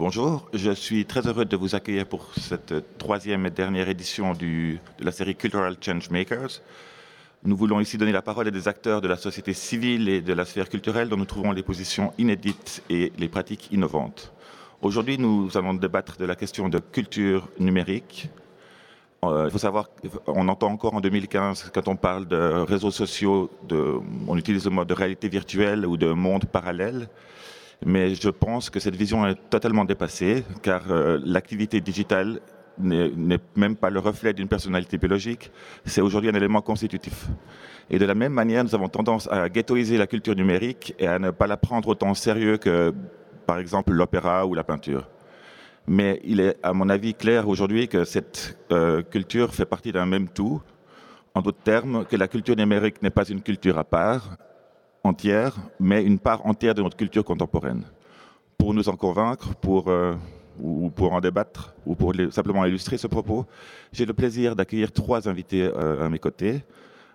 Bonjour, je suis très heureux de vous accueillir pour cette troisième et dernière édition de la série Cultural Changemakers. Nous voulons ici donner la parole à des acteurs de la société civile et de la sphère culturelle dont nous trouvons les positions inédites et les pratiques innovantes. Aujourd'hui, nous allons débattre de la question de culture numérique. Euh, il faut savoir qu'on entend encore en 2015, quand on parle de réseaux sociaux, de, on utilise le mot de réalité virtuelle ou de monde parallèle. Mais je pense que cette vision est totalement dépassée, car euh, l'activité digitale n'est même pas le reflet d'une personnalité biologique, c'est aujourd'hui un élément constitutif. Et de la même manière, nous avons tendance à ghettoiser la culture numérique et à ne pas la prendre autant au sérieux que, par exemple, l'opéra ou la peinture. Mais il est, à mon avis, clair aujourd'hui que cette euh, culture fait partie d'un même tout. En d'autres termes, que la culture numérique n'est pas une culture à part, entière, mais une part entière de notre culture contemporaine. Pour nous en convaincre, pour, euh, ou pour en débattre, ou pour simplement illustrer ce propos, j'ai le plaisir d'accueillir trois invités euh, à mes côtés.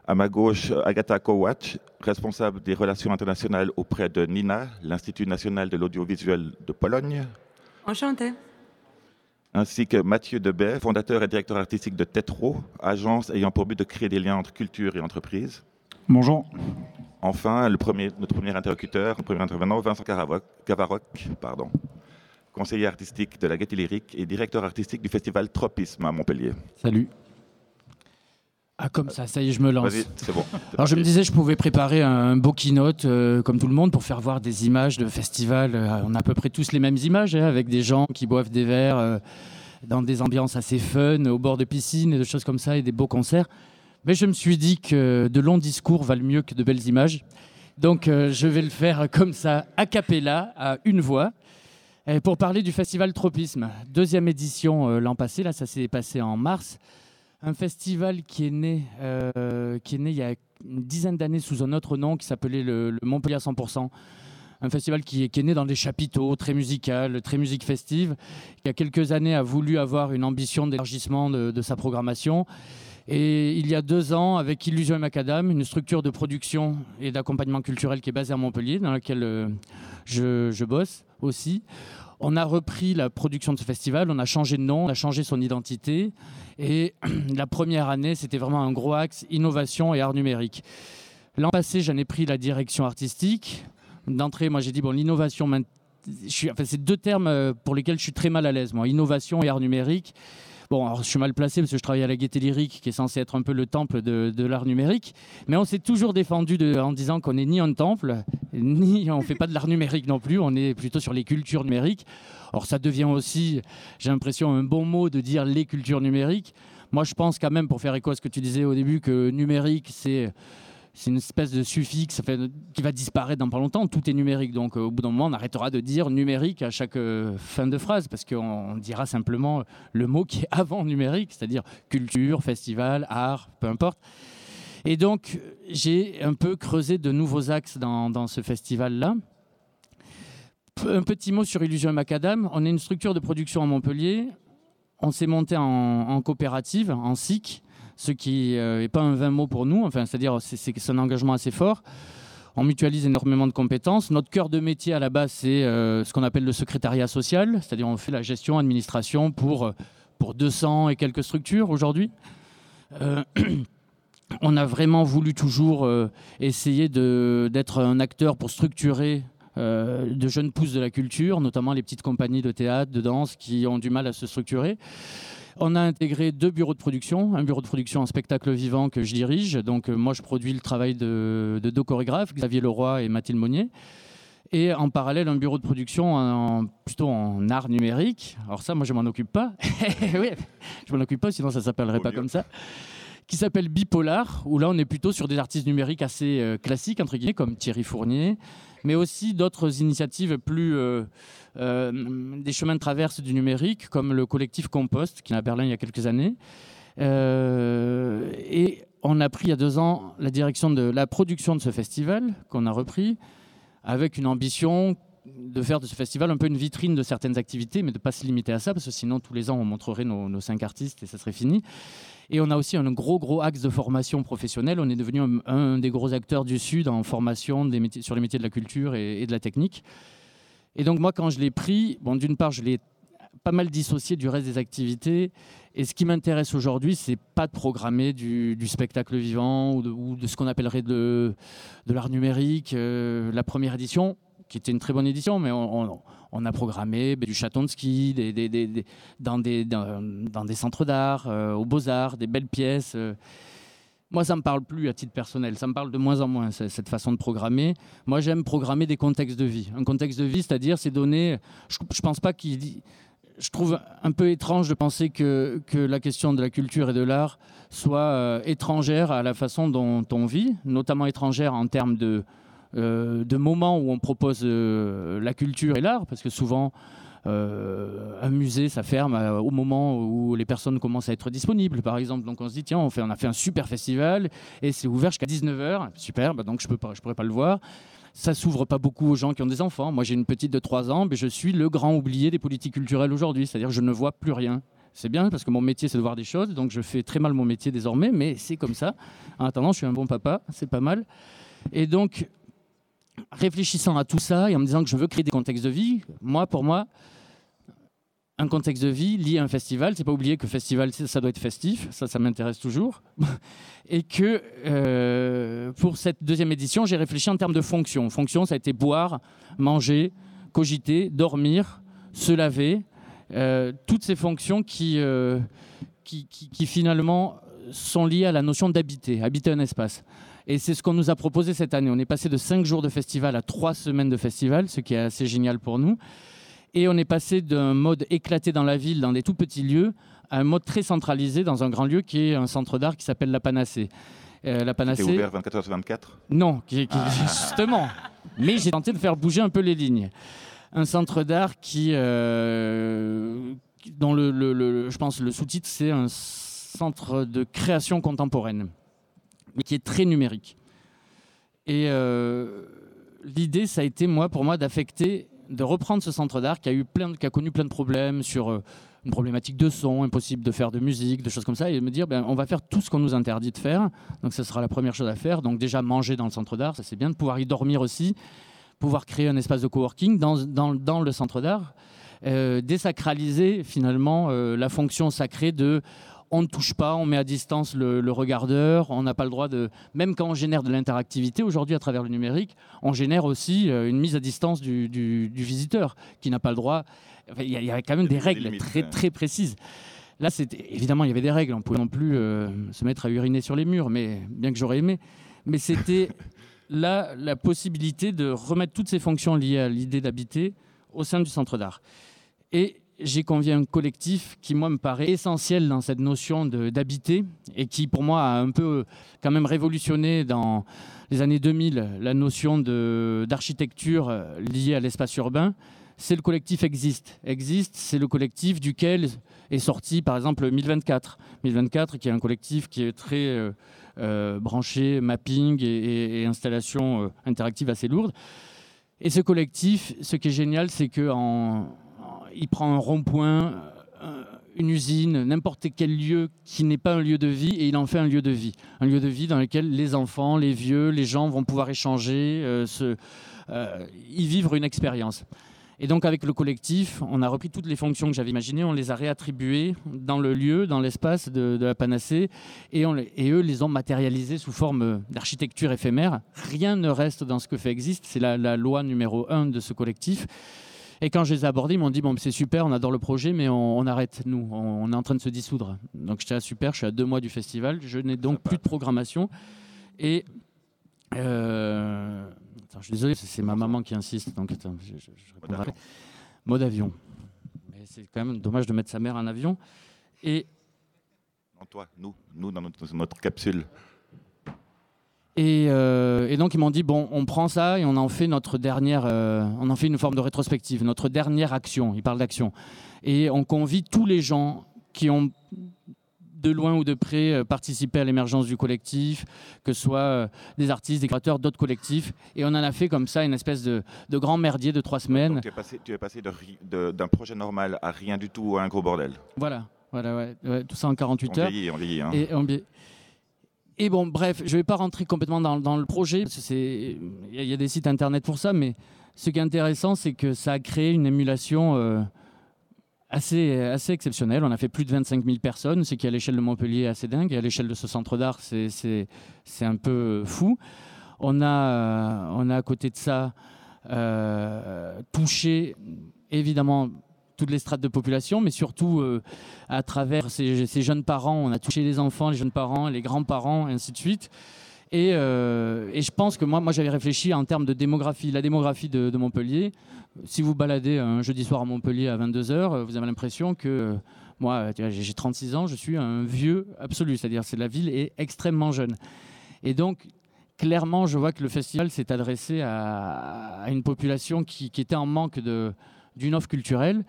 À ma gauche, Agatha Kowacz, responsable des relations internationales auprès de NINA, l'Institut national de l'audiovisuel de Pologne. Enchanté. Ainsi que Mathieu Debay, fondateur et directeur artistique de Tetro, agence ayant pour but de créer des liens entre culture et entreprise. Bonjour. Enfin, le premier, notre premier interlocuteur, le premier intervenant, Vincent Cavaroc, pardon, conseiller artistique de la Gaîté Lyrique et directeur artistique du festival Tropisme à Montpellier. Salut. Ah, comme ça, ça y est, je me lance. c'est bon. Alors, je me disais, je pouvais préparer un beau keynote, euh, comme tout le monde, pour faire voir des images de festival. Euh, on a à peu près tous les mêmes images, hein, avec des gens qui boivent des verres euh, dans des ambiances assez fun, au bord de piscine et des choses comme ça, et des beaux concerts. Mais je me suis dit que de longs discours valent mieux que de belles images. Donc euh, je vais le faire comme ça, a cappella, à une voix, pour parler du festival Tropisme. Deuxième édition euh, l'an passé, là ça s'est passé en mars. Un festival qui est né, euh, qui est né il y a une dizaine d'années sous un autre nom qui s'appelait le, Montpellier à 100% un festival qui est, né dans des chapiteaux, très musical, très musique festive, qui il y a quelques années a voulu avoir une ambition d'élargissement de, sa programmation et il y a deux ans, avec Illusion et Macadam, une structure de production et d'accompagnement culturel qui est basée à Montpellier, dans laquelle euh, je, bosse aussi, on a repris la production de ce festival, on a changé de nom, on a changé son identité. Et la première année, c'était vraiment un gros axe innovation et art numérique. L'an passé, j'en ai pris la direction artistique. D'entrée, moi, j'ai dit, bon, l'innovation, enfin, c'est deux termes euh, pour lesquels je suis très mal à l'aise, moi, innovation et art numérique. Bon, alors je suis mal placé parce que je travaille à la Gaîté Lyrique, qui est censé être un peu le temple de, l'art numérique. Mais on s'est toujours défendu en disant qu'on n'est ni un temple, ni on ne fait pas de l'art numérique non plus. On est plutôt sur les cultures numériques. Or, ça devient aussi, j'ai l'impression, un bon mot de dire les cultures numériques. Moi, je pense quand même, pour faire écho à ce que tu disais au début, que numérique, c'est c'est une espèce de suffixe qui va disparaître dans pas longtemps. Tout est numérique. Donc, au bout d'un moment, on arrêtera de dire numérique à chaque euh, fin de phrase parce qu'on dira simplement le mot qui est avant numérique, c'est-à-dire culture, festival, art, peu importe. Et donc, j'ai un peu creusé de nouveaux axes dans, ce festival-là. Un petit mot sur Illusion et Macadam. On est une structure de production à Montpellier. On s'est monté en, en coopérative, en SIC ce qui n'est euh, pas un vain mot pour nous, enfin, c'est-à-dire c'est un engagement assez fort. On mutualise énormément de compétences. Notre cœur de métier à la base, c'est euh, ce qu'on appelle le secrétariat social, c'est-à-dire on fait la gestion, administration pour, euh, pour 200 et quelques structures aujourd'hui. on a vraiment voulu toujours essayer d'être un acteur pour structurer de jeunes pousses de la culture, notamment les petites compagnies de théâtre, de danse qui ont du mal à se structurer. On a intégré deux bureaux de production, un bureau de production en spectacle vivant que je dirige. Donc euh, moi, je produis le travail de, deux chorégraphes, Xavier Leroy et Mathilde Monnier. Et en parallèle, un bureau de production plutôt en art numérique. Alors ça, moi, je m'en occupe pas. oui, je m'en occupe pas, sinon ça s'appellerait pas comme ça qui s'appelle Bipolar, où là on est plutôt sur des artistes numériques assez euh, classiques, entre guillemets, comme Thierry Fournier, mais aussi d'autres initiatives plus, euh, euh, des chemins de traverse du numérique, comme le collectif Compost, qui est à Berlin il y a quelques années. Euh, et on a pris il y a deux ans la direction de la production de ce festival, qu'on a repris, avec une ambition de faire de ce festival un peu une vitrine de certaines activités, mais de ne pas se limiter à ça, parce que sinon tous les ans on montrerait nos, cinq artistes et ça serait fini. Et on a aussi un gros gros axe de formation professionnelle. On est devenu un, des gros acteurs du Sud en formation sur les métiers de la culture et de la technique. Et donc moi, quand je l'ai pris, bon, d'une part, je l'ai pas mal dissocié du reste des activités. Et ce qui m'intéresse aujourd'hui, c'est pas de programmer du, spectacle vivant ou de, ce qu'on appellerait de, de l'art numérique. Euh, la première édition, qui était une très bonne édition, mais on, a programmé ben, du château de ski, dans, des, centres d'art, euh, aux beaux-arts, des belles pièces. Euh. Moi, ça me parle plus à titre personnel. Ça me parle de moins en moins, cette façon de programmer. Moi, j'aime programmer des contextes de vie. Un contexte de vie, c'est-à-dire, c'est donner. Je ne pense pas qu'il je trouve un peu étrange de penser que, la question de la culture et de l'art soit euh, étrangère à la façon dont on vit, notamment étrangère en termes de, de moments où on propose euh, la culture et l'art, parce que souvent, un musée, ça ferme au moment où les personnes commencent à être disponibles, par exemple. Donc on se dit, tiens, on, a fait un super festival et c'est ouvert jusqu'à 19h, super, bah donc je ne pourrais pas le voir ça s'ouvre pas beaucoup aux gens qui ont des enfants. Moi, j'ai une petite de 3 ans, mais je suis le grand oublié des politiques culturelles aujourd'hui. C'est-à-dire je ne vois plus rien. C'est bien parce que mon métier, c'est de voir des choses. Donc, je fais très mal mon métier désormais, mais c'est comme ça. En attendant, je suis un bon papa. C'est pas mal. Et donc, réfléchissant à tout ça et en me disant que je veux créer des contextes de vie, moi, pour moi, un contexte de vie lié à un festival. C'est pas oublier que festival, ça doit être festif, ça, ça m'intéresse toujours. Et que euh, pour cette deuxième édition, j'ai réfléchi en termes de fonctions. Fonction, ça a été boire, manger, cogiter, dormir, se laver. Euh, toutes ces fonctions euh, qui, qui, finalement sont liées à la notion d'habiter, habiter un espace. Et c'est ce qu'on nous a proposé cette année. On est passé de cinq jours de festival à trois semaines de festival, ce qui est assez génial pour nous. Et on est passé d'un mode éclaté dans la ville, dans des tout petits lieux, à un mode très centralisé dans un grand lieu qui est un centre d'art qui s'appelle La Panacée. Euh, la Panacée. ouvert 24 h 24 Non, ah. justement. Mais j'ai tenté de faire bouger un peu les lignes. Un centre d'art qui, euh, dont le, je pense le sous-titre c'est un centre de création contemporaine, mais qui est très numérique. Et euh, l'idée, ça a été moi, pour moi, d'affecter de reprendre ce centre d'art qui a, eu plein qui a connu plein de problèmes sur euh, une problématique de son, impossible de faire de musique, de choses comme ça, et me dire ben, on va faire tout ce qu'on nous interdit de faire. Donc ce sera la première chose à faire. Donc déjà manger dans le centre d'art, ça c'est bien, de pouvoir y dormir aussi, pouvoir créer un espace de coworking dans, le centre d'art. Euh, désacraliser finalement la fonction sacrée de on ne touche pas, on met à distance le, regardeur, on n'a pas le droit de... Même quand on génère de l'interactivité aujourd'hui à travers le numérique, on génère aussi euh, une mise à distance du, visiteur qui n'a pas le droit... il y, avait quand même des règles très, très précises. Là, évidemment, il y avait des règles. On ne pouvait non plus euh, se mettre à uriner sur les murs, mais bien que j'aurais aimé. Mais c'était là la possibilité de remettre toutes ces fonctions liées à l'idée d'habiter au sein du centre d'art. Et j'ai convié un collectif qui, moi, me paraît essentiel dans cette notion d'habiter et qui, pour moi, a un peu quand même révolutionné dans les années 2000 la notion d'architecture liée à l'espace urbain. C'est le collectif Existe. Existe, c'est le collectif duquel est sorti, par exemple, 1024. 1024, qui est un collectif qui est très euh, euh, branché mapping et, installation euh, interactive assez lourde. Et ce collectif, ce qui est génial, c'est qu'en il prend un rond-point, euh, une usine, n'importe quel lieu qui n'est pas un lieu de vie et il en fait un lieu de vie. Un lieu de vie dans lequel les enfants, les vieux, les gens vont pouvoir échanger, euh, euh, y vivre une expérience. Et donc avec le collectif, on a repris toutes les fonctions que j'avais imaginées, on les a réattribuées dans le lieu, dans l'espace de, la panacée, et, eux les ont matérialisées sous forme d'architecture éphémère. Rien ne reste dans ce que fait existe, c'est la loi numéro un de ce collectif. Et quand je les ai abordés, ils m'ont dit bon, c'est super, on adore le projet, mais on, arrête, nous, on, est en train de se dissoudre. Donc j'étais super, je suis à deux mois du festival, je n'ai donc plus de programmation. Et. Euh, je suis désolé, c'est ma maman qui insiste, donc attends, je, je, Mode avion. Mais c'est quand même dommage de mettre sa mère en avion. Et. Non, toi, nous, nous dans notre capsule. Euh, et, donc ils m'ont dit bon, on prend ça et on en fait notre dernière, euh, on en fait une forme de rétrospective, notre dernière action. Ils parlent d'action et on convie tous les gens qui ont de loin ou de près euh, participé à l'émergence du collectif, que ce soit des artistes, des créateurs, d'autres collectifs. Et on en a fait comme ça une espèce de, grand merdier de trois semaines. tu es passé, tu es passé d'un projet normal à rien du tout, à un gros bordel. Voilà, voilà ouais, tout ça en 48 heures. on vieillit, hein. Et on, et bon, bref, je ne vais pas rentrer complètement dans, le projet, qu'il y, a des sites internet pour ça, mais ce qui est intéressant, c'est que ça a créé une émulation euh, assez, assez exceptionnelle. On a fait plus de 25 000 personnes, ce qui à l'échelle de Montpellier est assez dingue. Et à l'échelle de ce centre d'art, c'est un peu fou. On a, on a à côté de ça euh, touché évidemment toutes les strates de population, mais surtout euh, à travers ces, jeunes parents. On a touché les enfants, les jeunes parents, les grands-parents, et ainsi de suite. Euh, et, je pense que moi, j'avais réfléchi en termes de démographie. La démographie de, Montpellier, si vous baladez un jeudi soir à Montpellier à 22h, vous avez l'impression que moi, j'ai 36 ans, je suis un vieux absolu. C'est-à-dire que la ville est extrêmement jeune. Et donc, clairement, je vois que le festival s'est adressé à, une population qui, était en manque d'une offre culturelle.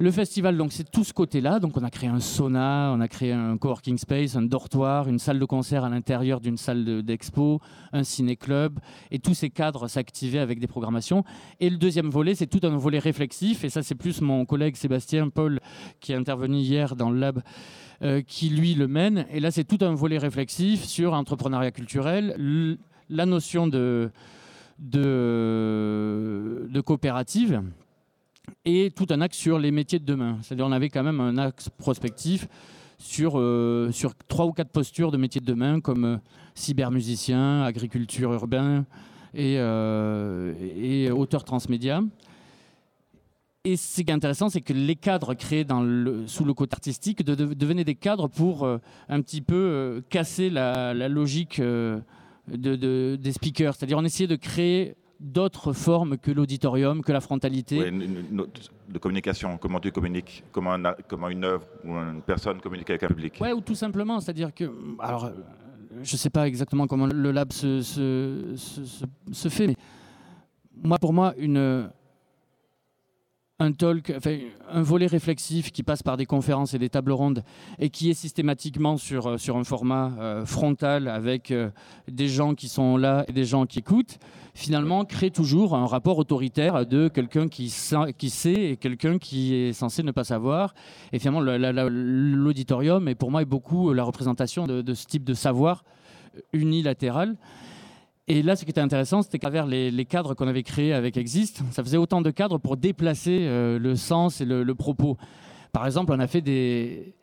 Le festival, donc, c'est tout ce côté-là. Donc, on a créé un sauna, on a créé un coworking space, un dortoir, une salle de concert à l'intérieur d'une salle d'expo, un ciné-club. Et tous ces cadres s'activaient avec des programmations. Et le deuxième volet, c'est tout un volet réflexif. Et ça, c'est plus mon collègue Sébastien Paul qui est intervenu hier dans le lab. Euh, qui lui le mène. Et là, c'est tout un volet réflexif sur l'entrepreneuriat culturel, la notion de, de coopérative et tout un axe sur les métiers de demain. C'est-à-dire on avait quand même un axe prospectif sur, euh, sur trois ou quatre postures de métiers de demain comme euh, cybermusicien, agriculture urbain et, euh, et auteur transmédia. Et ce qui est intéressant, c'est que les cadres créés dans le, sous le côté artistique devenaient des cadres pour un petit peu casser la, logique de, des speakers. C'est-à-dire on essayait de créer d'autres formes que l'auditorium, que la frontalité. Oui, de communication, comment tu communiques, comment, comment une œuvre ou une personne communique avec un public. Oui, ou tout simplement, c'est-à-dire que, alors, je ne sais pas exactement comment le lab se, se, se fait, mais moi, pour moi, une, un talk, un volet réflexif qui passe par des conférences et des tables rondes et qui est systématiquement sur, euh, sur un format euh, frontal avec euh, des gens qui sont là et des gens qui écoutent, finalement crée toujours un rapport autoritaire de quelqu'un qui, sait et quelqu'un qui est censé ne pas savoir. Et finalement, l'auditorium est pour moi est beaucoup la représentation de, ce type de savoir unilatéral. Et là, ce qui était intéressant, c'était qu'à travers les, cadres qu'on avait créés avec Exist, ça faisait autant de cadres pour déplacer euh, le sens et le, propos. Par exemple, on a fait des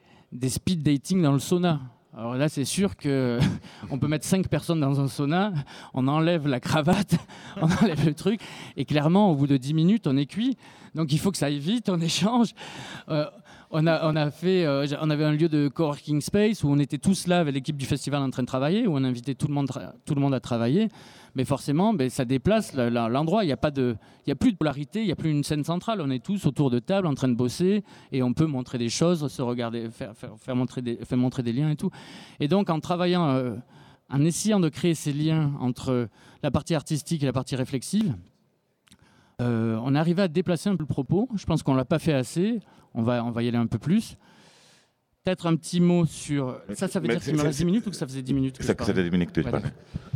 speed dating dans le sauna. Alors là, c'est sûr que on peut mettre cinq personnes dans un sauna, on enlève la cravate, on enlève le truc, et clairement, au bout de 10 minutes, on est cuit. Donc il faut que ça aille vite, on échange. Euh, on, a, on, a fait, euh, on avait un lieu de coworking space où on était tous là avec l'équipe du festival en train de travailler, où on invitait tout le monde, tout le monde à travailler. Mais forcément, ben, ça déplace l'endroit. Il n'y a, a plus de polarité, il n'y a plus une scène centrale. On est tous autour de table en train de bosser et on peut montrer des choses, se regarder, faire, montrer, des, liens et tout. Et donc, en travaillant, euh, en essayant de créer ces liens entre la partie artistique et la partie réflexive, euh, on arrivé à déplacer un peu le propos. Je pense qu'on ne l'a pas fait assez. On va, on va y aller un peu plus. Peut-être un petit mot sur. Ça, ça veut dire qu'il me reste 10 minutes ou que ça faisait 10 minutes que Ça, faisait 10 minutes que tu parlais.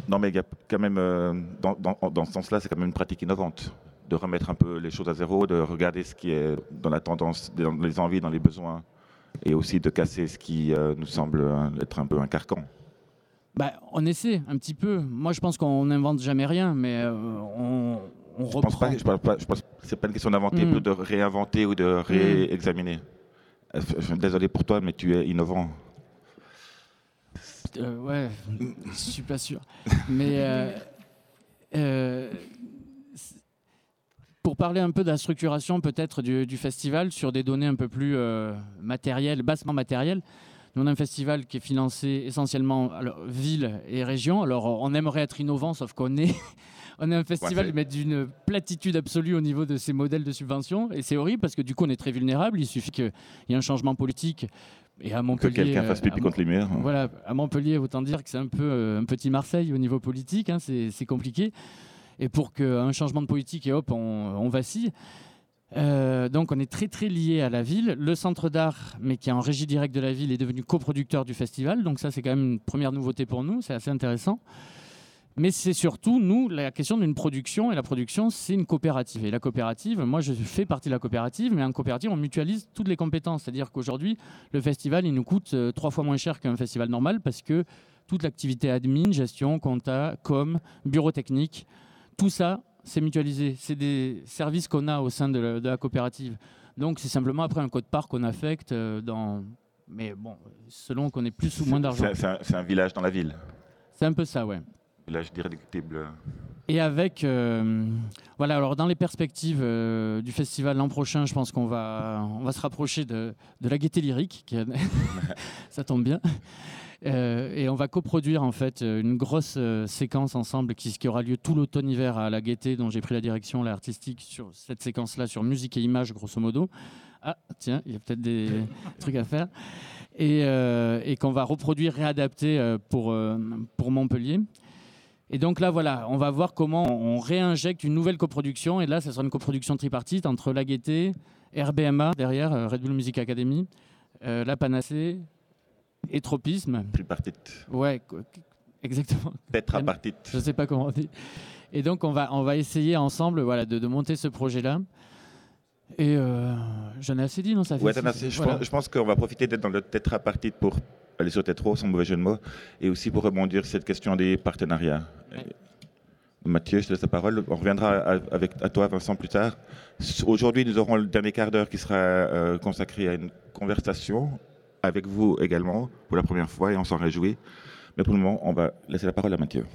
Non, mais il y a quand même, euh, dans, dans, ce sens-là, c'est quand même une pratique innovante de remettre un peu les choses à zéro, de regarder ce qui est dans la tendance, dans les envies, dans les besoins, et aussi de casser ce qui euh, nous semble être un peu un carcan. Bah, on essaie un petit peu. Moi, je pense qu'on n'invente jamais rien, mais on, on je Pense pas, je pense pas, c'est pas une question d'inventer, mm. de réinventer ou de mm. réexaminer. Euh, désolé pour toi, mais tu es innovant. Euh, ouais, je suis pas sûr. Mais euh, pour parler un peu de la structuration peut-être du, festival sur des données un peu plus matérielles, bassement matérielles. Nous, on a un festival qui est financé essentiellement alors, ville et région. Alors, on aimerait être innovant, sauf qu'on est on est un festival ouais, d'une platitude absolue au niveau de ces modèles de subvention. Et c'est horrible parce que du coup, on est très vulnérable. Il suffit qu'il y ait un changement politique. Et à Montpellier, que quelqu'un fasse pipi contre les murs. Voilà, à Montpellier, autant dire que c'est un peu euh, un petit Marseille au niveau politique. Hein, c'est compliqué. Et pour qu'un changement de politique et hop, on, vacille. Euh, donc on est très très lié à la ville. Le centre d'art, mais qui est en régie directe de la ville, est devenu coproducteur du festival. Donc ça c'est quand même une première nouveauté pour nous, c'est assez intéressant. Mais c'est surtout, nous, la question d'une production. Et la production, c'est une coopérative. Et la coopérative, moi, je fais partie de la coopérative, mais en coopérative, on mutualise toutes les compétences. C'est-à-dire qu'aujourd'hui, le festival, il nous coûte euh, trois fois moins cher qu'un festival normal parce que toute l'activité admin, gestion, compta, com, bureau technique, tout ça, c'est mutualisé. C'est des services qu'on a au sein de la, coopérative. Donc c'est simplement après un code part qu'on affecte dans. Mais bon, selon qu'on ait plus ou moins d'argent. C'est un, village dans la ville. C'est un peu ça, ouais. Village d'irréductible. Et avec, voilà, alors dans les perspectives du festival l'an prochain, je pense qu'on va, on va se rapprocher de, de la gaieté lyrique, qui ça tombe bien. Euh, et on va coproduire en fait une grosse euh, séquence ensemble qui, qui, aura lieu tout l'automne-hiver à la Gaîté, dont j'ai pris la direction, l'artistique sur cette séquence-là, sur musique et images, grosso modo. Ah, tiens, il y a peut-être des trucs à faire. Et, euh, et qu'on va reproduire, réadapter pour, pour Montpellier. Et donc là, voilà, on va voir comment on réinjecte une nouvelle coproduction. Et là, ce sera une coproduction tripartite entre la Gaîté, RBMA derrière, Red Bull Music Academy, la Panacée, et tropisme. Tripartite. Ouais, exactement. Tétrapartite. Je ne sais pas comment on dit. Et donc, on va, on va essayer ensemble voilà, de, de monter ce projet-là. Et euh, j'en ai assez dit, non ça fait ouais, assez. Je, pense, je, pense, qu'on va profiter d'être dans le tétrapartite pour aller sur tétro, sans mauvais jeu de mots, et aussi pour rebondir sur cette question des partenariats. Mathieu, je te laisse la parole. On reviendra avec, à toi, Vincent, plus tard. Aujourd'hui, nous aurons le dernier quart d'heure qui sera euh, consacré à une conversation avec vous également pour la première fois et on s'en réjouit. Mais pour le moment, on va laisser la parole à Mathieu.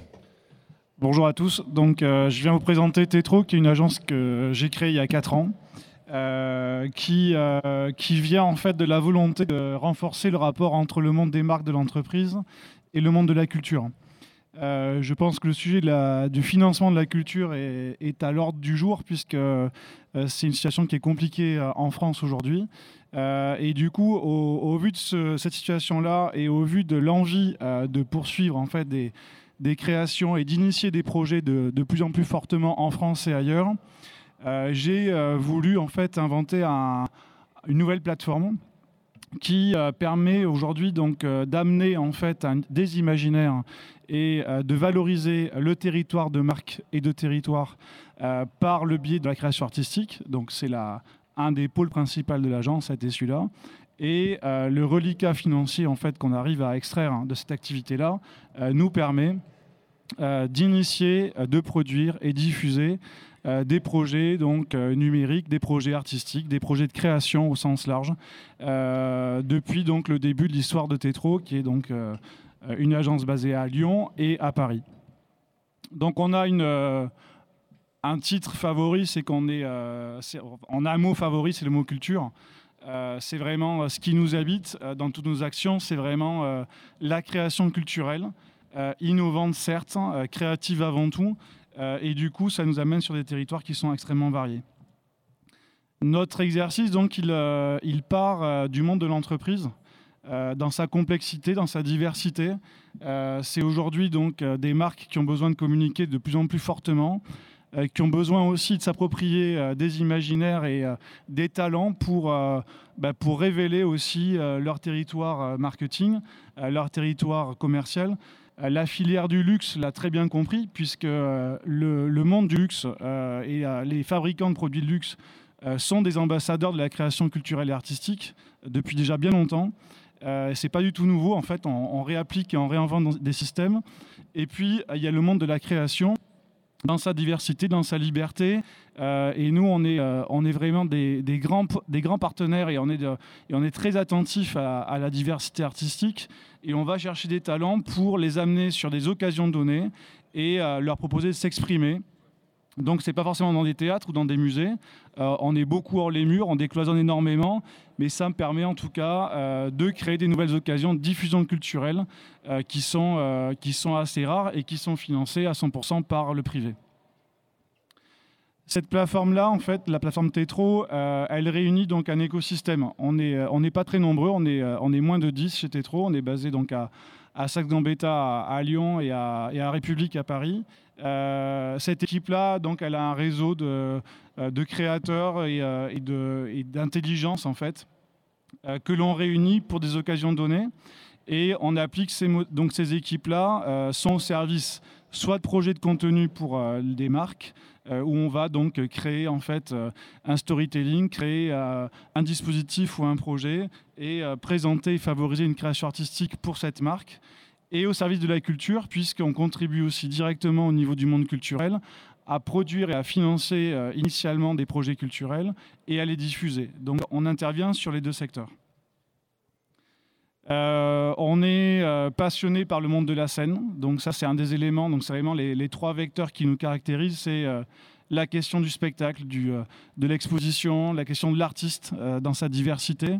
Bonjour à tous. Donc, euh, je viens vous présenter Tetro, qui est une agence que j'ai créée il y a 4 ans, euh, qui, euh, qui vient en fait de la volonté de renforcer le rapport entre le monde des marques de l'entreprise et le monde de la culture. je pense que le sujet du financement de la culture est, à l'ordre du jour, puisque c'est une situation qui est compliquée en France aujourd'hui. Euh, et du coup, au, vu de cette situation-là et au vu de l'envie euh, de poursuivre en fait des, créations et d'initier des projets de, plus en plus fortement en France et ailleurs, euh, j'ai voulu en fait inventer une nouvelle plateforme qui permet aujourd'hui donc d'amener en fait des imaginaires et de valoriser le territoire de marque et de territoire par le biais de la création artistique. Donc c'est un des pôles principaux de l'agence été celui-là. Et euh, le reliquat financier en fait, qu'on arrive à extraire hein, de cette activité-là euh, nous permet euh, d'initier, de produire et diffuser des projets donc, numériques, des projets artistiques, des projets de création au sens large, depuis donc, le début de l'histoire de Tétro, qui est donc une agence basée à Lyon et à Paris. Donc on a une un titre favori, c'est qu'on est, euh, en un mot favori, c'est le mot culture. Euh, c'est vraiment euh, ce qui nous habite dans toutes nos actions, c'est vraiment la création culturelle, innovante certes, créative avant tout, et du coup, ça nous amène sur des territoires qui sont extrêmement variés. Notre exercice, donc, il, il part du monde de l'entreprise, dans sa complexité, dans sa diversité. c'est aujourd'hui donc des marques qui ont besoin de communiquer de plus en plus fortement. Euh, qui ont besoin aussi de s'approprier euh, des imaginaires et euh, des talents pour, bah, pour révéler aussi leur territoire marketing, leur territoire commercial. La filière du luxe l'a très bien compris, puisque le, le monde du luxe et les fabricants de produits de luxe sont des ambassadeurs de la création culturelle et artistique depuis déjà bien longtemps. Euh, c'est pas du tout nouveau, en fait, on, réapplique et on réinvente des systèmes. Et puis, il y a le monde de la création dans sa diversité, dans sa liberté. Euh, et nous, on est, euh, vraiment des, grands, partenaires et on est, très attentif à, la diversité artistique. Et on va chercher des talents pour les amener sur des occasions données et euh, leur proposer de s'exprimer. Donc c'est pas forcément dans des théâtres ou dans des musées. on est beaucoup hors les murs, on décloisonne énormément, mais ça me permet en tout cas de créer des nouvelles occasions de diffusion culturelle qui, sont, qui sont assez rares et qui sont financées à 100% par le privé. Cette plateforme-là, en fait, la plateforme Tetro, euh, elle réunit donc un écosystème. On n'est euh, on pas très nombreux, on est, euh, est moins de 10 chez Tetro. On est basé donc à, à Saxe-Gambetta, à, Lyon et à, République à Paris. cette équipe-là, donc, elle a un réseau de, créateurs et, et d'intelligence, en fait, que l'on réunit pour des occasions données. Et on applique ces, donc ces équipes-là sont au service soit de projets de contenu pour des marques, euh, où on va donc créer en fait euh, un storytelling, créer euh, un dispositif ou un projet et présenter et favoriser une création artistique pour cette marque et au service de la culture, puisqu'on contribue aussi directement au niveau du monde culturel à produire et à financer initialement des projets culturels et à les diffuser. Donc on intervient sur les deux secteurs. On est passionné par le monde de la scène, donc ça c'est un des éléments, donc c'est vraiment les, trois vecteurs qui nous caractérisent, c'est la question du spectacle, de l'exposition, la question de l'artiste dans sa diversité,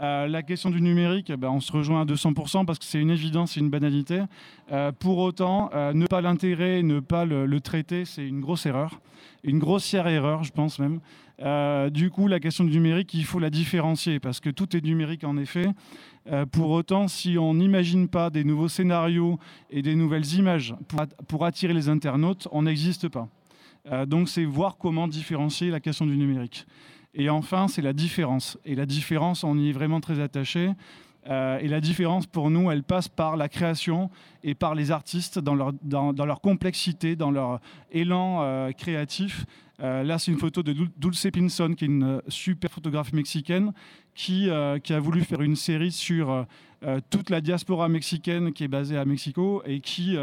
euh, la question du numérique, eh ben, on se rejoint à 200% parce que c'est une évidence, c'est une banalité. Euh, pour autant, euh, ne pas l'intégrer, ne pas le, traiter, c'est une grosse erreur, une grossière erreur, je pense même. du coup, la question du numérique, il faut la différencier parce que tout est numérique en effet. Pour autant, si on n'imagine pas des nouveaux scénarios et des nouvelles images pour attirer les internautes, on n'existe pas. donc, c'est voir comment différencier la question du numérique. Et enfin, c'est la différence. Et la différence, on y est vraiment très attaché. Euh, et la différence pour nous, elle passe par la création et par les artistes dans leur, complexité, dans leur élan euh, créatif. Euh, là, c'est une photo de Dulce Pinson, qui est une super photographe mexicaine, qui a voulu faire une série sur toute la diaspora mexicaine qui est basée à Mexico et qui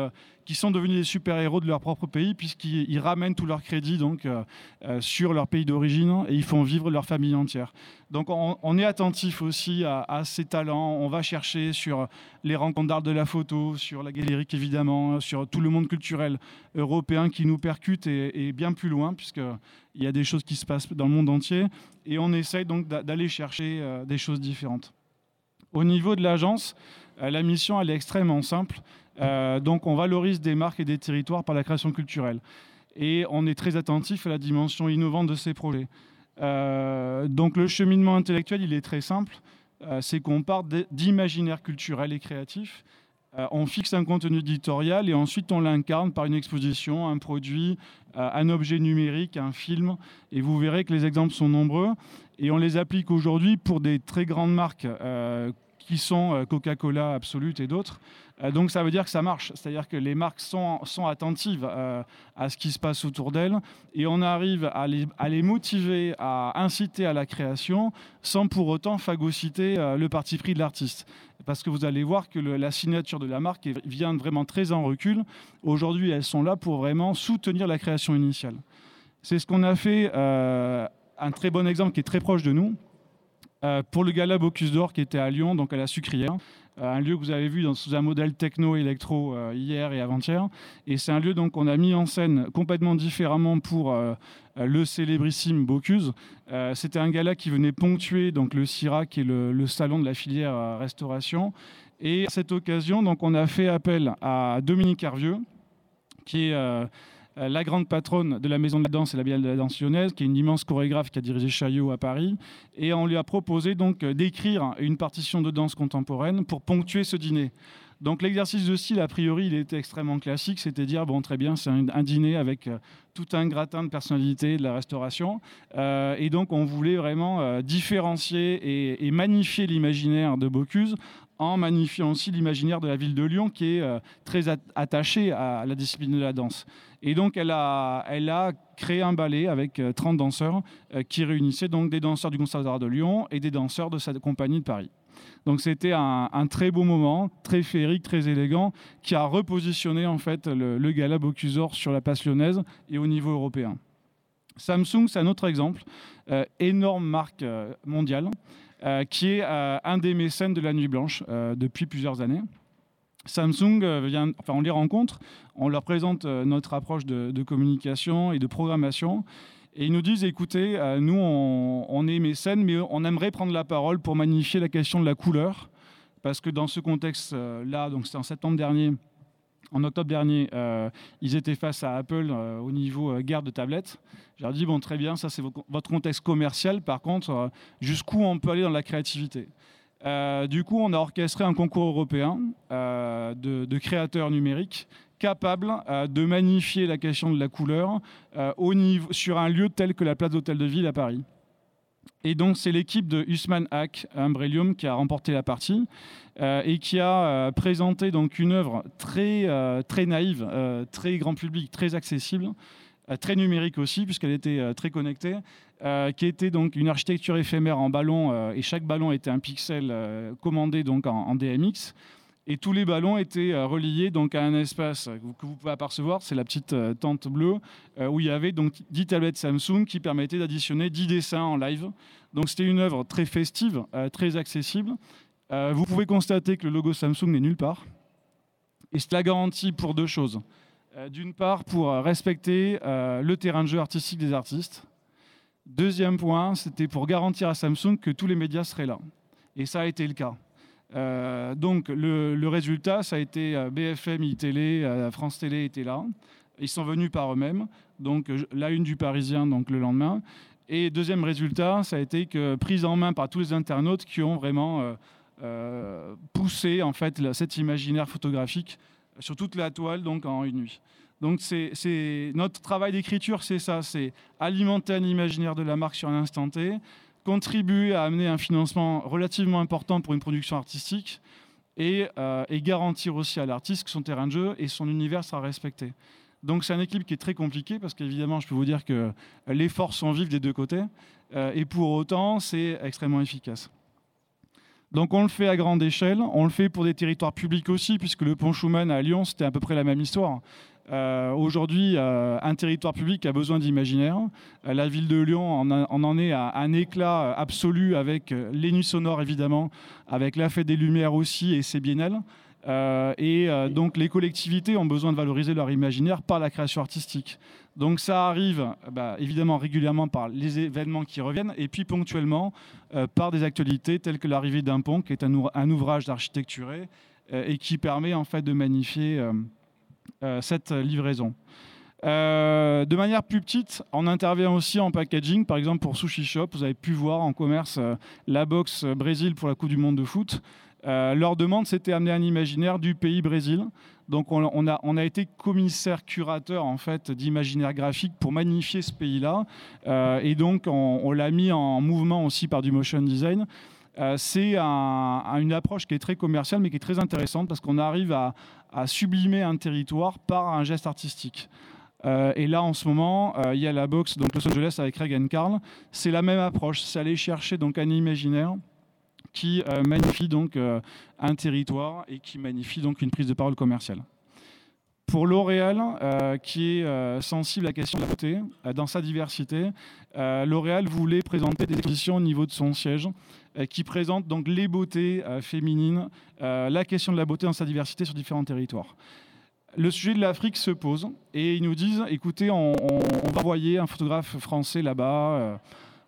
qui sont devenus des super-héros de leur propre pays, puisqu'ils ramènent tout leur crédit donc, euh, euh, sur leur pays d'origine et ils font vivre leur famille entière. Donc on, est attentif aussi à, ces talents, on va chercher sur les rencontres d'art de la photo, sur la galerie évidemment, sur tout le monde culturel européen qui nous percute et, bien plus loin, puisqu'il y a des choses qui se passent dans le monde entier, et on essaye donc d'aller chercher euh, des choses différentes. Au niveau de l'agence, la mission elle est extrêmement simple. Euh, donc on valorise des marques et des territoires par la création culturelle. Et on est très attentif à la dimension innovante de ces projets. Euh, donc le cheminement intellectuel, il est très simple. Euh, c'est qu'on part d'imaginaire culturel et créatif. On fixe un contenu éditorial et ensuite on l'incarne par une exposition, un produit, un objet numérique, un film. Et vous verrez que les exemples sont nombreux. Et on les applique aujourd'hui pour des très grandes marques qui sont Coca-Cola, Absolute et d'autres. Euh, donc ça veut dire que ça marche, c'est-à-dire que les marques sont, attentives euh, à ce qui se passe autour d'elles et on arrive à les, à les, motiver, à inciter à la création sans pour autant phagocyter euh, le parti pris de l'artiste. Parce que vous allez voir que la signature de la marque vient vraiment très en recul. Aujourd'hui, elles sont là pour vraiment soutenir la création initiale. C'est ce qu'on a fait, un très bon exemple qui est très proche de nous. pour le gala Bocuse d'Or qui était à Lyon, donc à la Sucrière. Euh, un lieu que vous avez vu dans, sous un modèle techno-électro euh, hier et avant-hier. Et c'est un lieu donc qu'on a mis en scène complètement différemment pour euh, le célébrissime Bocuse. C'était un gala qui venait ponctuer donc le CIRA, qui est le, salon de la filière restauration. Et à cette occasion, donc, on a fait appel à Dominique Hervieux, qui est la grande patronne de la Maison de la Danse et la Biennale de la Danse lyonnaise, qui est une immense chorégraphe qui a dirigé Chaillot à Paris. Et on lui a proposé donc euh, d'écrire une partition de danse contemporaine pour ponctuer ce dîner. Donc l'exercice de style, a priori, il était extrêmement classique, c'était dire, bon, très bien, c'est un, dîner avec euh, tout un gratin de personnalité de la restauration. et donc on voulait vraiment différencier et magnifier l'imaginaire de Bocuse en magnifiant aussi l'imaginaire de la ville de Lyon qui est euh, très attachée à la discipline de la danse. Et donc elle a, créé un ballet avec 30 euh, danseurs euh, qui réunissaient donc des danseurs du Conservatoire de Lyon et des danseurs de sa compagnie de Paris. Donc c'était un, très beau moment, très féerique, très élégant, qui a repositionné en fait le, le gala Bocusor sur la place lyonnaise et au niveau européen. Samsung, c'est un autre exemple, énorme marque mondiale, qui est euh, un des mécènes de la Nuit Blanche euh, depuis plusieurs années. Samsung, vient, enfin, on les rencontre, on leur présente notre approche de, communication et de programmation. Et ils nous disent, écoutez, nous, on, on, est mécènes, mais on aimerait prendre la parole pour magnifier la question de la couleur. Parce que dans ce contexte-là, donc c'était en septembre dernier, en octobre dernier, euh, ils étaient face à Apple euh, au niveau euh, guerre de tablettes. J'ai dit, bon, très bien, ça c'est votre contexte commercial. Par contre, jusqu'où on peut aller dans la créativité? Du coup, on a orchestré un concours européen de, créateurs numériques capables de magnifier la question de la couleur sur un lieu tel que la place d'Hôtel de Ville à Paris. Et donc, c'est l'équipe de Usman Hack Umbrellium qui a remporté la partie euh, et qui a euh, présenté donc une œuvre très, euh, très naïve, très grand public, très accessible, très numérique aussi, puisqu'elle était très connectée, qui était donc une architecture éphémère en ballon, et chaque ballon était un pixel commandé donc en, DMX. Et tous les ballons étaient reliés donc à un espace que vous pouvez apercevoir, c'est la petite tente bleue, où il y avait donc 10 tablettes Samsung qui permettaient d'additionner 10 dessins en live. Donc c'était une œuvre très festive, très accessible. vous pouvez constater que le logo Samsung n'est nulle part. Et cela garantit pour deux choses. D'une part, pour respecter le terrain de jeu artistique des artistes. Deuxième point, c'était pour garantir à Samsung que tous les médias seraient là. Et ça a été le cas. Euh, donc le, résultat, ça a été euh, BFM, iTélé, euh, France Télé était là. Ils sont venus par eux-mêmes. Donc la une du Parisien, donc le lendemain. Et deuxième résultat, ça a été que prise en main par tous les internautes qui ont vraiment poussé en fait cet imaginaire photographique sur toute la toile, donc en une nuit. Donc c'est notre travail d'écriture, c'est ça, c'est alimenter un imaginaire de la marque sur un instant T, contribuer à amener un financement relativement important pour une production artistique et, euh, garantir aussi à l'artiste que son terrain de jeu et son univers sera respecté. Donc c'est un équilibre qui est très compliqué parce qu'évidemment, je peux vous dire que les forces sont vives des deux côtés euh, et pour autant, c'est extrêmement efficace. Donc on le fait à grande échelle, on le fait pour des territoires publics aussi, puisque le pont Schumann à Lyon, c'était à peu près la même histoire. Euh, aujourd'hui, euh, un territoire public a besoin d'imaginaire. Euh, la ville de Lyon en, en, est à un éclat absolu avec les nuits sonores, évidemment, avec la fête des Lumières aussi et ses biennales. et donc les collectivités ont besoin de valoriser leur imaginaire par la création artistique. Donc ça arrive bah, évidemment régulièrement par les événements qui reviennent et puis ponctuellement par des actualités telles que l'arrivée d'un pont qui est un, un ouvrage d'architecturé et qui permet en fait de magnifier cette livraison. Euh, de manière plus petite, on intervient aussi en packaging, par exemple pour Sushi Shop. Vous avez pu voir en commerce euh, la box Brésil pour la Coupe du Monde de foot. leur demande, c'était amener un imaginaire du pays Brésil. Donc on, a, été commissaire curateur en fait d'imaginaire graphique pour magnifier ce pays-là. et donc on, on l'a mis en mouvement aussi par du motion design. Euh, c'est une approche qui est très commerciale mais qui est très intéressante parce qu'on arrive à, sublimer un territoire par un geste artistique. Euh, et là, en ce moment, euh, il y a la boxe donc Los Angeles avec Reagan Carl. C'est la même approche, c'est aller chercher donc un imaginaire qui magnifie donc un territoire et qui magnifie donc une prise de parole commerciale. Pour L'Oréal, euh, qui est euh, sensible à la question de la beauté euh, dans sa diversité, L'Oréal voulait présenter des expositions au niveau de son siège qui présentent donc les beautés féminines, la question de la beauté dans sa diversité sur différents territoires. Le sujet de l'Afrique se pose et ils nous disent écoutez, on, va envoyer un photographe français là-bas.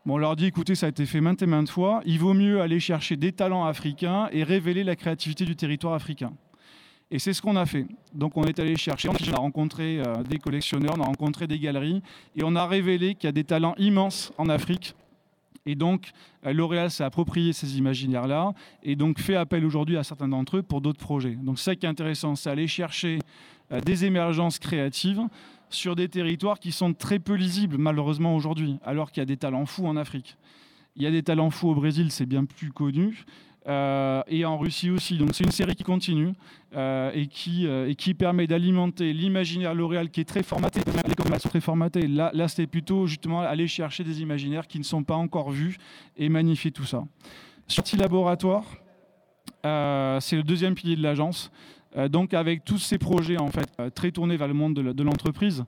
On leur dit écoutez, ça a été fait maintes et maintes fois. Il vaut mieux aller chercher des talents africains et révéler la créativité du territoire africain. Et c'est ce qu'on a fait. Donc on est allé chercher, on a rencontré euh, des collectionneurs, on a rencontré des galeries, et on a révélé qu'il y a des talents immenses en Afrique. Et donc euh, L'Oréal s'est approprié ces imaginaires-là, et donc fait appel aujourd'hui à certains d'entre eux pour d'autres projets. Donc c'est ça qui est intéressant, c'est aller chercher euh, des émergences créatives sur des territoires qui sont très peu lisibles malheureusement aujourd'hui, alors qu'il y a des talents fous en Afrique. Il y a des talents fous au Brésil, c'est bien plus connu. Euh, et en Russie aussi. Donc c'est une série qui continue euh, et, qui, euh, et qui permet d'alimenter l'imaginaire L'Oréal qui est très formaté. Les commerces sont très formatés. Là, là c'était plutôt justement aller chercher des imaginaires qui ne sont pas encore vus et magnifier tout ça. Sur Laboratoire, c'est le deuxième pilier de l'agence. donc avec tous ces projets en fait très tournés vers le monde de l'entreprise.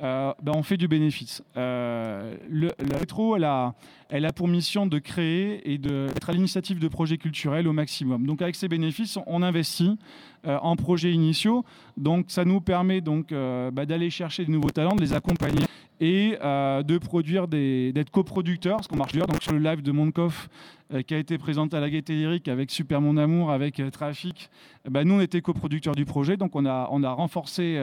Euh, ben, on fait du bénéfice. Euh, le, rétro, elle a, elle a pour mission de créer et d'être à l'initiative de projets culturels au maximum. Donc avec ces bénéfices, on investit en projets initiaux. Donc ça nous permet donc bah, d'aller chercher de nouveaux talents, de les accompagner et de produire des, d'être coproducteur, parce qu'on marche d'ailleurs donc sur le live de Mondkoff qui a été présenté à la Gaieté Lyrique avec Super Mon Amour, avec Trafic. Bah, nous on était coproducteur du projet, donc on a, on a renforcé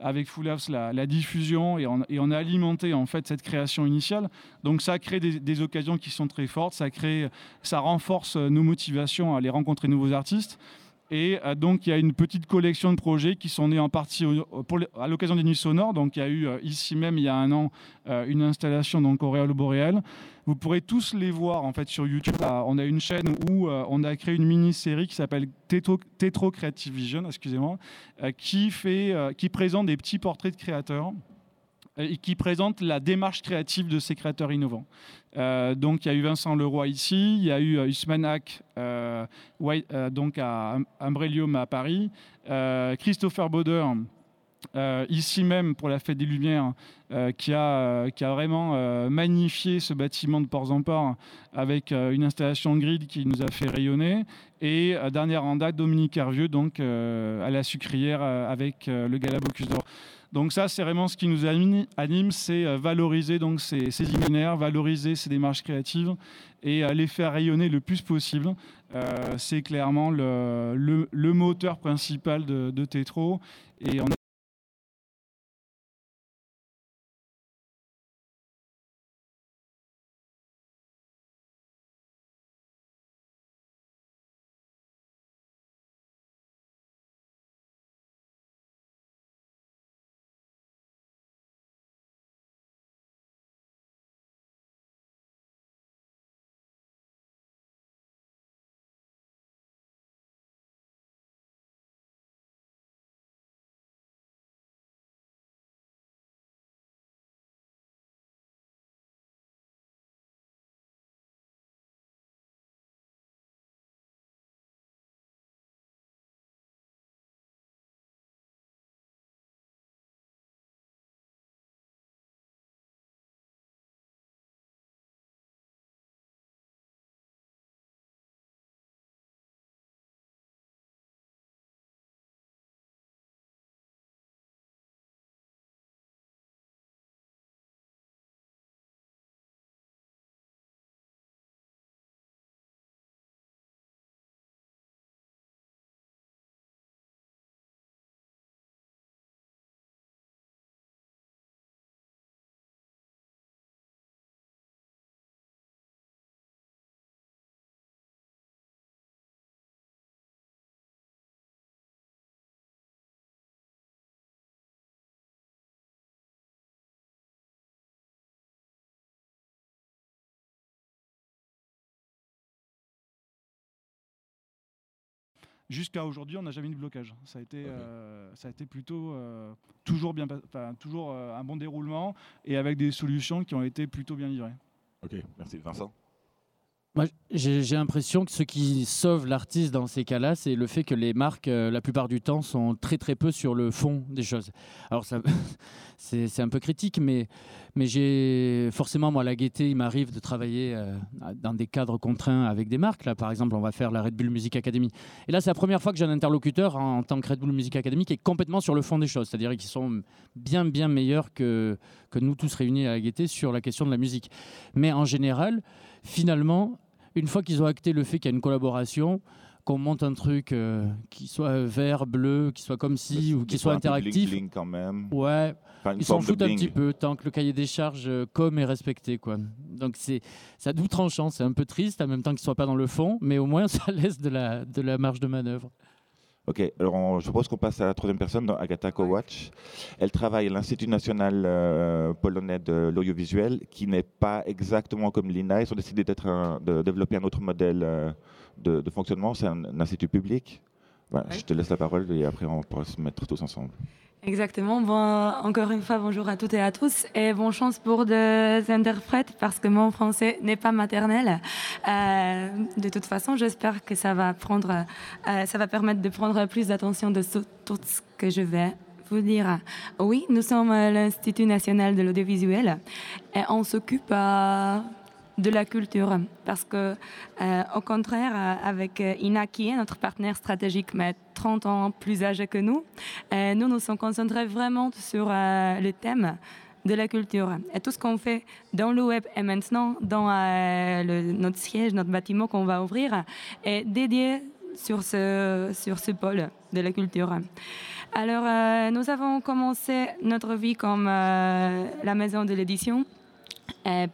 avec Full House la, la diffusion et on, a alimenté en fait cette création initiale. Donc ça crée des, des, occasions qui sont très fortes, ça crée, ça renforce nos motivations à aller rencontrer de nouveaux artistes. Et euh, donc, il y a une petite collection de projets qui sont nés en partie à l'occasion des Nuits Sonores. Donc, il y a eu euh, ici même, il y a un an, euh, une installation donc, au Réal Boréal. Vous pourrez tous les voir en fait sur YouTube. On a une chaîne où on a créé une mini-série qui s'appelle Tetro Creative Vision, excusez-moi, qui, fait, qui présente des petits portraits de créateurs et qui présente la démarche créative de ces créateurs innovants. donc il y a eu Vincent Leroy ici, il y a eu Usman Hack donc à Umbrellium à Paris, Christopher euh, ici même pour la Fête des Lumières, euh, qui, a, euh, vraiment magnifié ce bâtiment de ports en port avec une installation grid qui nous a fait rayonner. Et dernière en date, Dominique Hervieux, donc à la sucrière avec le Gala Bocuse d'Or. Donc ça, c'est vraiment ce qui nous anime, c'est valoriser donc ces, ces, imaginaires, valoriser ces démarches créatives et les faire rayonner le plus possible. c'est clairement le, moteur principal de, de Tétro. Jusqu'à aujourd'hui, on n'a jamais eu de blocage. Ça a été, euh, ça a été plutôt euh, toujours, bien, toujours euh, un bon déroulement et avec des solutions qui ont été plutôt bien livrées. Ok, merci. Vincent? Moi, j'ai l'impression que ce qui sauve l'artiste dans ces cas-là, c'est le fait que les marques, euh, la plupart du temps, sont très très peu sur le fond des choses. Alors, c'est un peu critique, mais, mais j'ai forcément, moi, la gaieté, il m'arrive de travailler euh, dans des cadres contraints avec des marques. Là, par exemple, on va faire la Red Bull Music Academy. Et là, c'est la première fois que j'ai un interlocuteur en, tant que Red Bull Music Academy qui est complètement sur le fond des choses, c'est-à-dire qu'ils sont bien, bien meilleurs que, que nous tous réunis à la gaieté sur la question de la musique. Mais en général, finalement, une fois qu'ils ont acté le fait qu'il y a une collaboration, qu'on monte un truc euh, qui soit vert, bleu, qui soit comme si, ou qui soit interactif. quand même. Ouais, ils s'en foutent un petit peu tant que le cahier des charges euh, comme est respecté. Quoi. Donc c'est ça doux tranchant, c'est un peu triste en même temps qu'il ne soit pas dans le fond, mais au moins ça laisse de la, de la marge de manœuvre. Ok, alors je propose qu'on passe à la troisième personne, dans Agatha Kowacz. Elle travaille à l'Institut national euh, polonais de l'audiovisuel, qui n'est pas exactement comme l'INA. Ils ont décidé de développer un autre modèle euh, de, fonctionnement. C'est un, institut public. Je te laisse la parole et après on pourra se mettre tous ensemble. Exactement. Bon, encore une fois, bonjour à toutes et à tous et bonne chance pour des interprètes parce que mon français n'est pas maternel. Euh, de toute façon, j'espère que ça va prendre, euh, ça va permettre de prendre plus d'attention de tout ce que je vais vous dire. Oui, nous sommes l'Institut national de l'audiovisuel et on s'occupe euh, de la culture. Parce que, euh, au contraire, euh, avec euh, Inaki, notre partenaire stratégique, mais 30 ans plus âgé que nous, nous nous sommes concentrés vraiment sur le thème de la culture. Et tout ce qu'on fait dans le web et maintenant dans notre siège, notre bâtiment qu'on va ouvrir, est dédié sur ce, sur ce pôle de la culture. Alors, nous avons commencé notre vie comme la maison de l'édition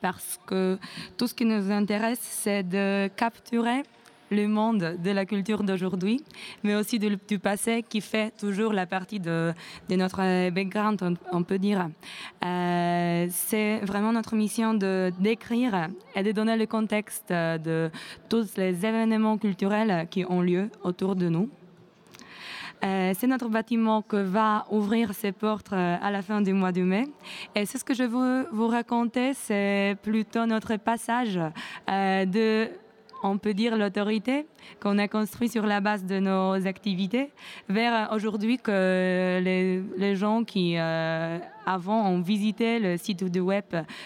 parce que tout ce qui nous intéresse, c'est de capturer le monde de la culture d'aujourd'hui, mais aussi du, passé qui fait toujours la partie de, notre background, on, peut dire. Euh, c'est vraiment notre mission de d'écrire et de donner le contexte de tous les événements culturels qui ont lieu autour de nous. C'est notre bâtiment qui va ouvrir ses portes à la fin du mois de mai. Et c'est ce que je veux vous raconter, c'est plutôt notre passage de on peut dire, l'autorité qu'on a construit sur la base de nos activités vers aujourd'hui que les, gens qui euh, avant ont visité le site de web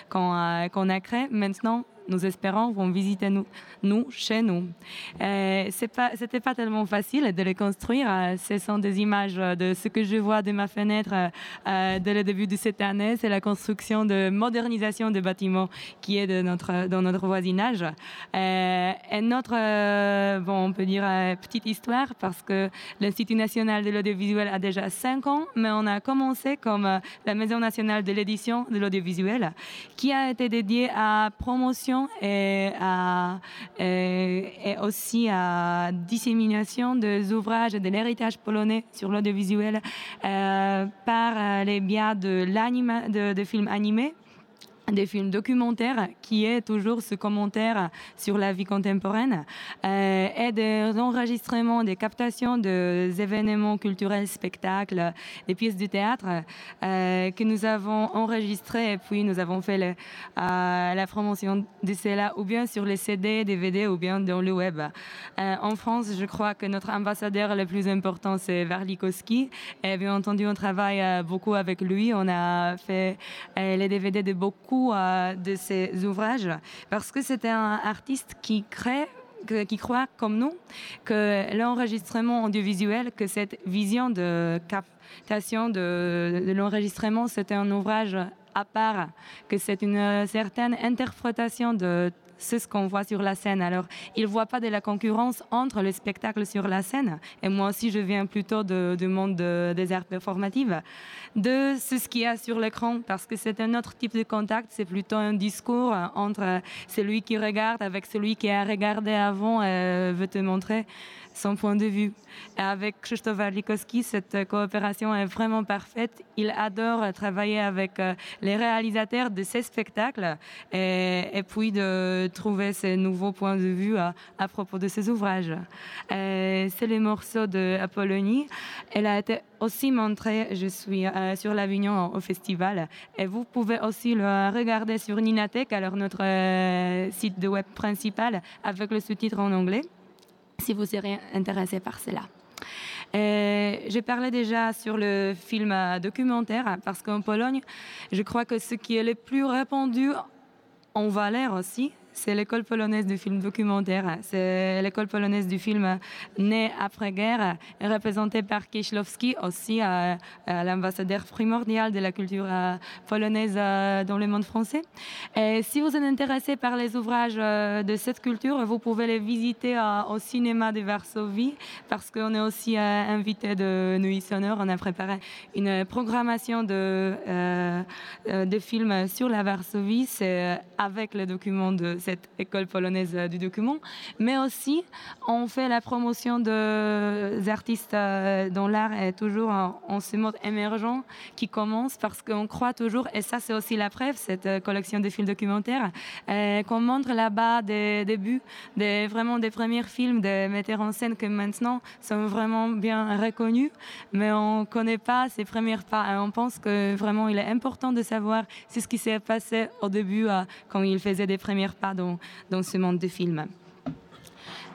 qu'on a créé, maintenant nous espérons vont visiter nous, nous chez nous. Euh, c'est pas, c'était pas tellement facile de les construire. Euh, ce sont des images de ce que je vois de ma fenêtre euh, dès le début de cette année. C'est la construction de modernisation de bâtiments qui est de notre, dans notre voisinage. Et notre, bon, on peut dire, petite histoire parce que l'Institut national de l'audiovisuel a déjà cinq ans, mais on a commencé comme la Maison nationale de l'édition de l'audiovisuel qui a été dédiée à promotion et, aussi à dissémination des ouvrages de l'héritage polonais sur l'audiovisuel euh, par les biais de, de, de films animés des films documentaires qui est toujours ce commentaire sur la vie contemporaine euh, et des enregistrements, des captations des événements culturels, spectacles, des pièces de théâtre euh, que nous avons enregistrés et puis nous avons fait euh, la promotion de cela ou bien sur les CD, DVD ou bien dans le web. Euh, en France, je crois que notre ambassadeur le plus important c'est Varlikowski et bien entendu on travaille euh, beaucoup avec lui. On a fait euh, les DVD de beaucoup euh, de ses ouvrages parce que c'était un artiste qui crée qui croit comme nous que l'enregistrement audiovisuel, que cette vision de captation de, de l'enregistrement, c'était un ouvrage à part, que c'est une certaine interprétation de c'est ce qu'on voit sur la scène. Alors, il ne voit pas de la concurrence entre le spectacle sur la scène, et moi aussi je viens plutôt du monde des arts performatifs, de ce qu'il y a sur l'écran, parce que c'est un autre type de contact, c'est plutôt un discours entre celui qui regarde avec celui qui a regardé avant et veut te montrer son point de vue. Avec Krzysztof Warlikowski, cette coopération est vraiment parfaite. Il adore travailler avec euh, les réalisateurs de ces spectacles et, puis de trouver ces nouveaux points de vue à, à propos de ses ouvrages. C'est les morceaux de Apollonie. Elle a été aussi montrée, je suis euh, sur l'Avignon au festival, et vous pouvez aussi le regarder sur Ninatech, alors notre euh, site de web principal, avec le sous-titre en anglais si vous serez intéressé par cela. Euh, J'ai parlé déjà sur le film documentaire parce qu'en Pologne, je crois que ce qui est le plus répandu en Valère aussi, c'est l'école polonaise du film documentaire. C'est l'école polonaise du film né après-guerre, représentée par Kieślowski, aussi euh, euh, l'ambassadeur primordial de la culture euh, polonaise euh, dans le monde français. Et si vous êtes intéressé par les ouvrages de cette culture, vous pouvez les visiter au cinéma de Varsovie, parce qu'on est aussi invité de Nuit Sonore. On a préparé une programmation de, de films sur la Varsovie. C'est avec le document de cette école polonaise du document, mais aussi on fait la promotion des artistes euh, dont l'art est toujours en, ce mode émergent qui commence parce qu'on croit toujours, et ça c'est aussi la preuve, cette euh, collection de films documentaires, euh, qu'on montre là-bas des débuts, des, vraiment des premiers films des metteurs en scène qui maintenant sont vraiment bien reconnus, mais on ne connaît pas ces premières pas. Et on pense que vraiment il est important de savoir ce qui s'est passé au début quand il faisait des premières pas dans, ce monde de film.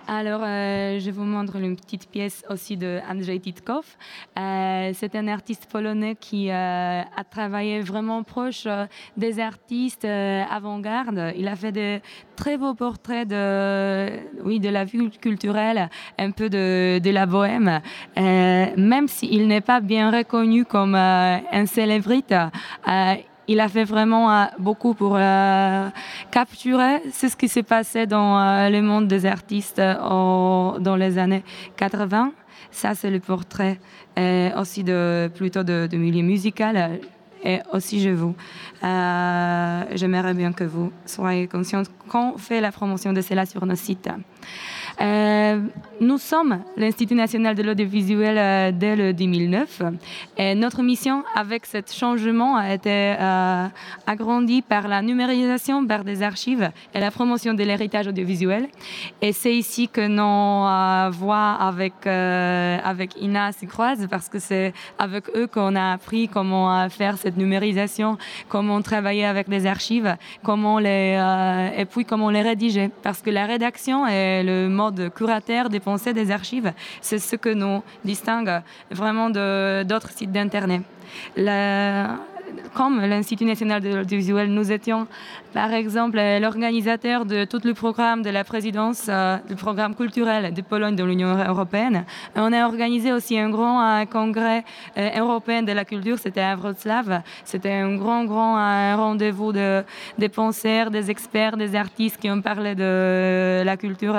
Alors, euh, je vous montre une petite pièce aussi de Andrzej Titkov. Euh, c'est un artiste polonais qui euh, a travaillé vraiment proche euh, des artistes avant-garde. Il a fait de très beaux portraits de, oui, de la vie culturelle, un peu de, de la bohème. Même s'il n'est pas bien reconnu comme un célébrite, il a fait vraiment euh, beaucoup pour euh, capturer ce qui s'est passé dans euh, le monde des artistes dans les années 80. Ça, c'est le portrait aussi de, plutôt de, de milieu musical. Et aussi, je vous, j'aimerais bien que vous soyez conscients qu'on fait la promotion de cela sur nos sites. Nous sommes l'Institut national de l'audiovisuel dès le 2009 et notre mission avec ce changement a été agrandie par la numérisation par des archives et la promotion de l'héritage audiovisuel. Et c'est ici que nos voix avec, avec Ina se croisent parce que c'est avec eux qu'on a appris comment faire cette numérisation, comment travailler avec les archives, comment les, euh, et puis comment les rédiger. Parce que la rédaction et le mode curateur des pensées des archives, c'est ce que nous distingue vraiment d'autres sites d'Internet comme l'Institut national de l'audiovisuel, nous étions par exemple l'organisateur de tout le programme de la présidence euh, du programme culturel de Pologne de l'Union européenne. on a organisé aussi un grand congrès euh, européen de la culture, c'était à Wrocław. C'était un grand, grand euh, rendez-vous de, des penseurs, des experts, des artistes qui ont parlé de la culture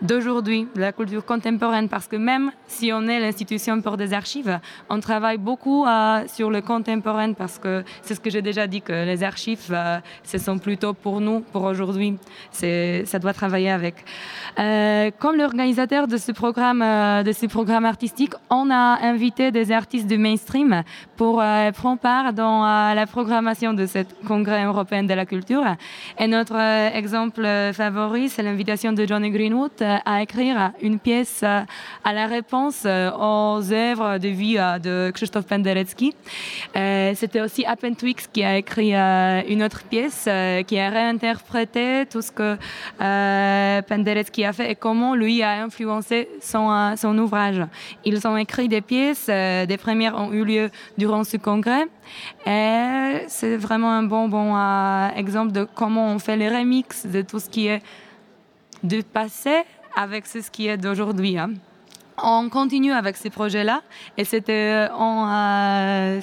d'aujourd'hui, de la culture contemporaine, parce que même si on est l'institution pour des archives, on travaille beaucoup sur le contemporain que c'est ce que j'ai déjà dit, que les archives, euh, ce sont plutôt pour nous, pour aujourd'hui. Ça doit travailler avec. Euh, comme l'organisateur de ce programme, euh, de ce programme artistique, on a invité des artistes du mainstream pour prendre part dans la programmation de ce congrès européen de la culture. Et notre exemple favori, c'est l'invitation de Johnny Greenwood à écrire une pièce à la réponse aux œuvres de vie de Krzysztof Penderecki. C'était aussi Appen Twix qui a écrit euh, une autre pièce euh, qui a réinterprété tout ce que euh, Penderecki a fait et comment lui a influencé son, son ouvrage. Ils ont écrit des pièces, des premières ont eu lieu durant ce congrès et c'est vraiment un bon, bon exemple de comment on fait les remixes de tout ce qui est du passé avec ce qui est d'aujourd'hui. Hein on continue avec ces projets-là. Et c'était en euh,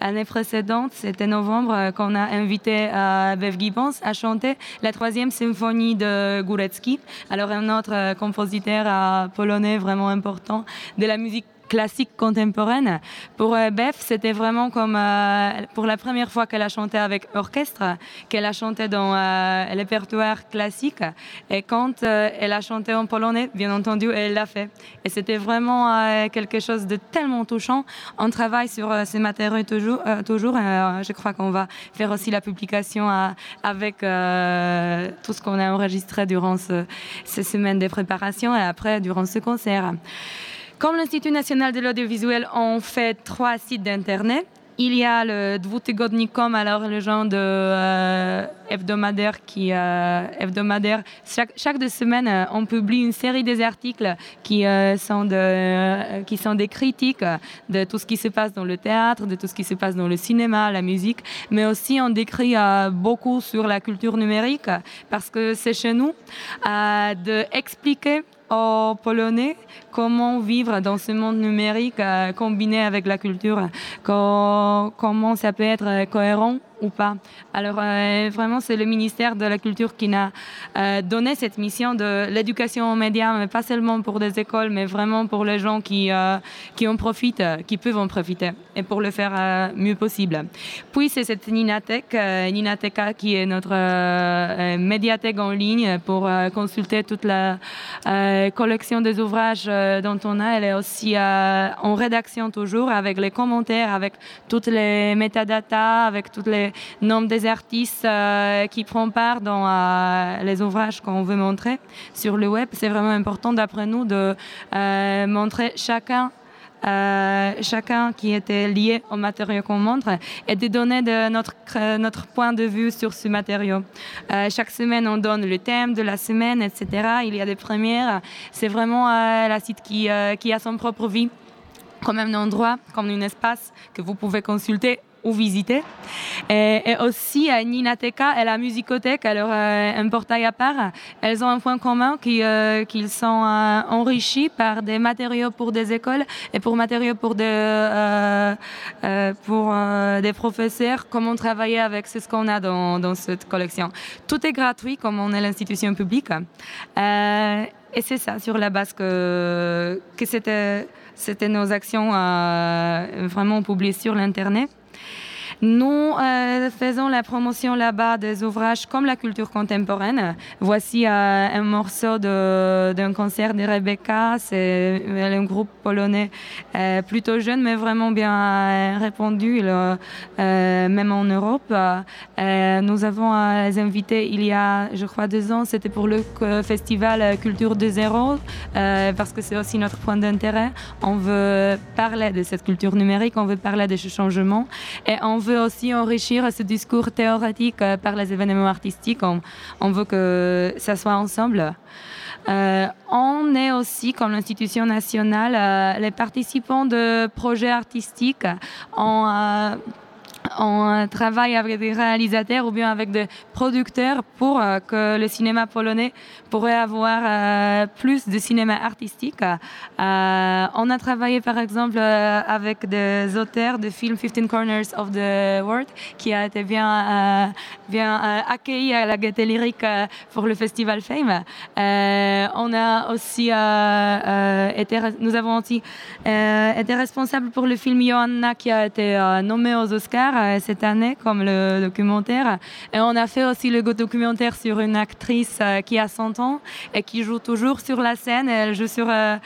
l'année précédente, c'était novembre, euh, qu'on a invité euh, Bev Gibbons à chanter la troisième symphonie de Górecki. Alors un autre compositeur polonais vraiment important de la musique classique contemporaine. Pour euh, Beth, c'était vraiment comme euh, pour la première fois qu'elle a chanté avec orchestre, qu'elle a chanté dans euh, répertoire classique. Et quand elle a chanté en polonais, bien entendu, elle l'a fait. Et c'était vraiment quelque chose de tellement touchant. On travaille sur ces matériaux toujours. toujours je crois qu'on va faire aussi la publication avec tout ce qu'on a enregistré durant ces semaines de préparation et après durant ce concert. Comme l'Institut national de l'audiovisuel, on fait trois sites d'Internet. Il y a le Dwutygodnikom, alors le genre de euh, hebdomadaire qui euh, hebdomadaire. Chaque, chaque deux semaines, euh, on publie une série des articles qui sont de, qui sont des critiques de tout ce qui se passe dans le théâtre, de tout ce qui se passe dans le cinéma, la musique, mais aussi on décrit beaucoup sur la culture numérique parce que c'est chez nous de expliquer aux Polonais comment vivre dans ce monde numérique euh, combiné avec la culture, comment ça peut être cohérent ou pas. Alors euh, vraiment, c'est le ministère de la Culture qui a euh, donné cette mission de l'éducation aux médias, mais pas seulement pour des écoles, mais vraiment pour les gens qui, euh, en profitent, qui peuvent en profiter, et pour le faire mieux possible. Puis c'est cette Ninatech, Ninateka qui est notre médiathèque en ligne pour consulter toute la collection des ouvrages dont on a. Elle est aussi en rédaction toujours, avec les commentaires, avec toutes les métadatas, avec toutes les nombre des artistes euh, qui prennent part dans euh, les ouvrages qu'on veut montrer sur le web. C'est vraiment important d'après nous de euh, montrer chacun chacun qui était lié au matériau qu'on montre et de donner de notre, notre point de vue sur ce matériau. chaque semaine, on donne le thème de la semaine, etc. Il y a des premières. C'est vraiment la site qui, qui a son propre vie comme un endroit, comme un espace que vous pouvez consulter ou visiter. Et, aussi à Ninateka et la Musicothèque, alors euh, un portail à part, elles ont un point commun euh, qu'ils sont euh, enrichis par des matériaux pour des écoles et pour matériaux pour des, pour, des professeurs, comment travailler avec ce qu'on a dans, dans, cette collection. Tout est gratuit comme on est l'institution publique. et c'est ça, sur la base que, que c'était nos actions vraiment publiées sur l'Internet. Nous faisons la promotion là-bas des ouvrages comme la culture contemporaine. Voici un morceau d'un concert de Rebecca. C'est un groupe polonais plutôt jeune, mais vraiment bien répandu, même en Europe. nous avons les invités il y a, je crois, deux ans. C'était pour le festival Culture de Zéro, parce que c'est aussi notre point d'intérêt. On veut parler de cette culture numérique, on veut parler de ce changement et on veut aussi enrichir ce discours théorétique euh, par les événements artistiques. On, veut que ça soit ensemble. Euh, on est aussi, comme l'institution nationale, euh, les participants de projets artistiques. On travaille avec des réalisateurs ou bien avec des producteurs pour que le cinéma polonais pourrait avoir euh, plus de cinéma artistique. Euh, on a travaillé par exemple euh, avec des auteurs de films 15 Corners of the World qui a été bien, bien accueilli à la Gaieté Lyrique pour le festival Fame. on a aussi été, nous avons aussi été responsables pour le film Johanna qui a été nommé aux Oscars cette année comme le documentaire. Et on a fait aussi le documentaire sur une actrice qui a son et qui joue toujours sur la scène. Elle joue euh,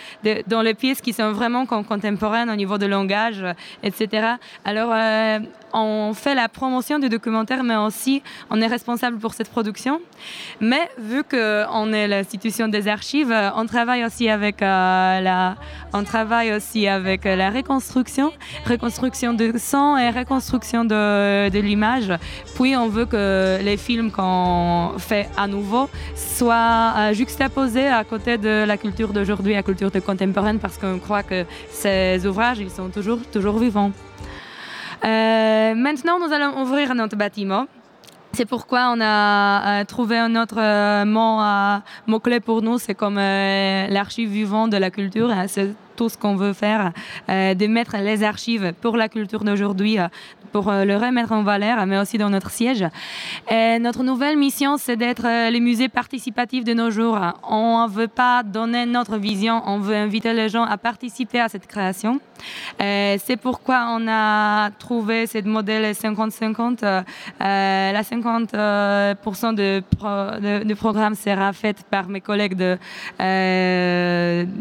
dans les pièces qui sont vraiment contemporaines au niveau de langage, etc. Alors, euh, on fait la promotion du documentaire, mais aussi on est responsable pour cette production. Mais vu qu'on est l'institution des archives, on travaille aussi avec euh, la, on travaille aussi avec la reconstruction, reconstruction de son et reconstruction de, de l'image. Puis on veut que les films qu'on fait à nouveau soient euh, juxtaposés à côté de la culture d'aujourd'hui, la culture contemporaine, parce qu'on croit que ces ouvrages, ils sont toujours, toujours vivants. Euh, maintenant, nous allons ouvrir notre bâtiment. C'est pourquoi on a euh, trouvé un autre euh, mot, mot, clé pour nous, c'est comme l'archive vivante de la culture. Ce qu'on veut faire, de mettre les archives pour la culture d'aujourd'hui pour euh, le remettre en valeur, mais aussi dans notre siège. Notre nouvelle mission, c'est d'être euh, le musée participatif de nos jours. On ne veut pas donner notre vision, on veut inviter les gens à participer à cette création. C'est pourquoi on a trouvé ce modèle 50-50. Euh, la 50% de, de, programme sera fait par mes collègues de,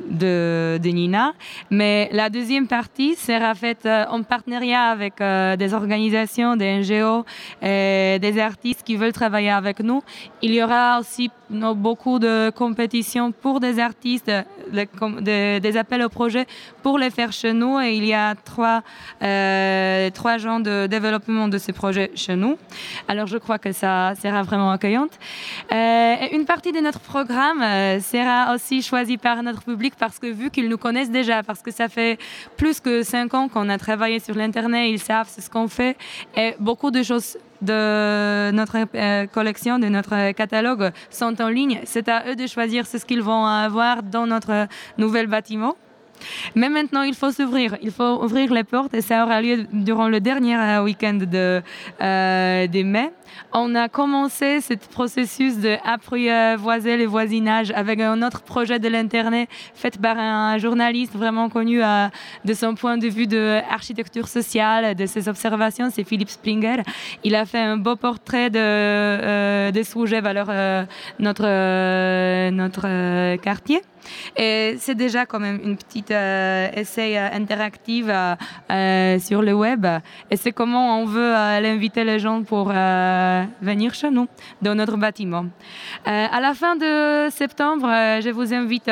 de, Nina, mais la deuxième partie sera faite en partenariat avec des organisations organisations, des NGO, et des artistes qui veulent travailler avec nous. Il y aura aussi beaucoup de compétitions pour des artistes, des appels au projet pour les faire chez nous. Et il y a trois, euh, trois gens de développement de ces projets chez nous. Alors je crois que ça sera vraiment accueillante. Euh, une partie de notre programme euh, sera aussi choisie par notre public parce que vu qu'ils nous connaissent déjà, parce que ça fait plus que cinq ans qu'on a travaillé sur l'Internet, ils savent ce qu'on fait et beaucoup de choses de notre euh, collection, de notre catalogue sont en ligne. C'est à eux de choisir ce qu'ils vont avoir dans notre nouvel bâtiment. Mais maintenant, il faut s'ouvrir, il faut ouvrir les portes et ça aura lieu durant le dernier euh, week-end de, euh, de mai. On a commencé ce processus de apprivoiser le voisinage avec un autre projet de l'Internet fait par un journaliste vraiment connu euh, de son point de vue de architecture sociale, de ses observations, c'est Philippe Springer. Il a fait un beau portrait de, euh, des sujets vers notre, notre quartier. Et c'est déjà quand même une petite essai euh, interactive euh, sur le web. Et c'est comment on veut inviter les gens pour venir chez nous, dans notre bâtiment. à la fin de septembre, je vous invite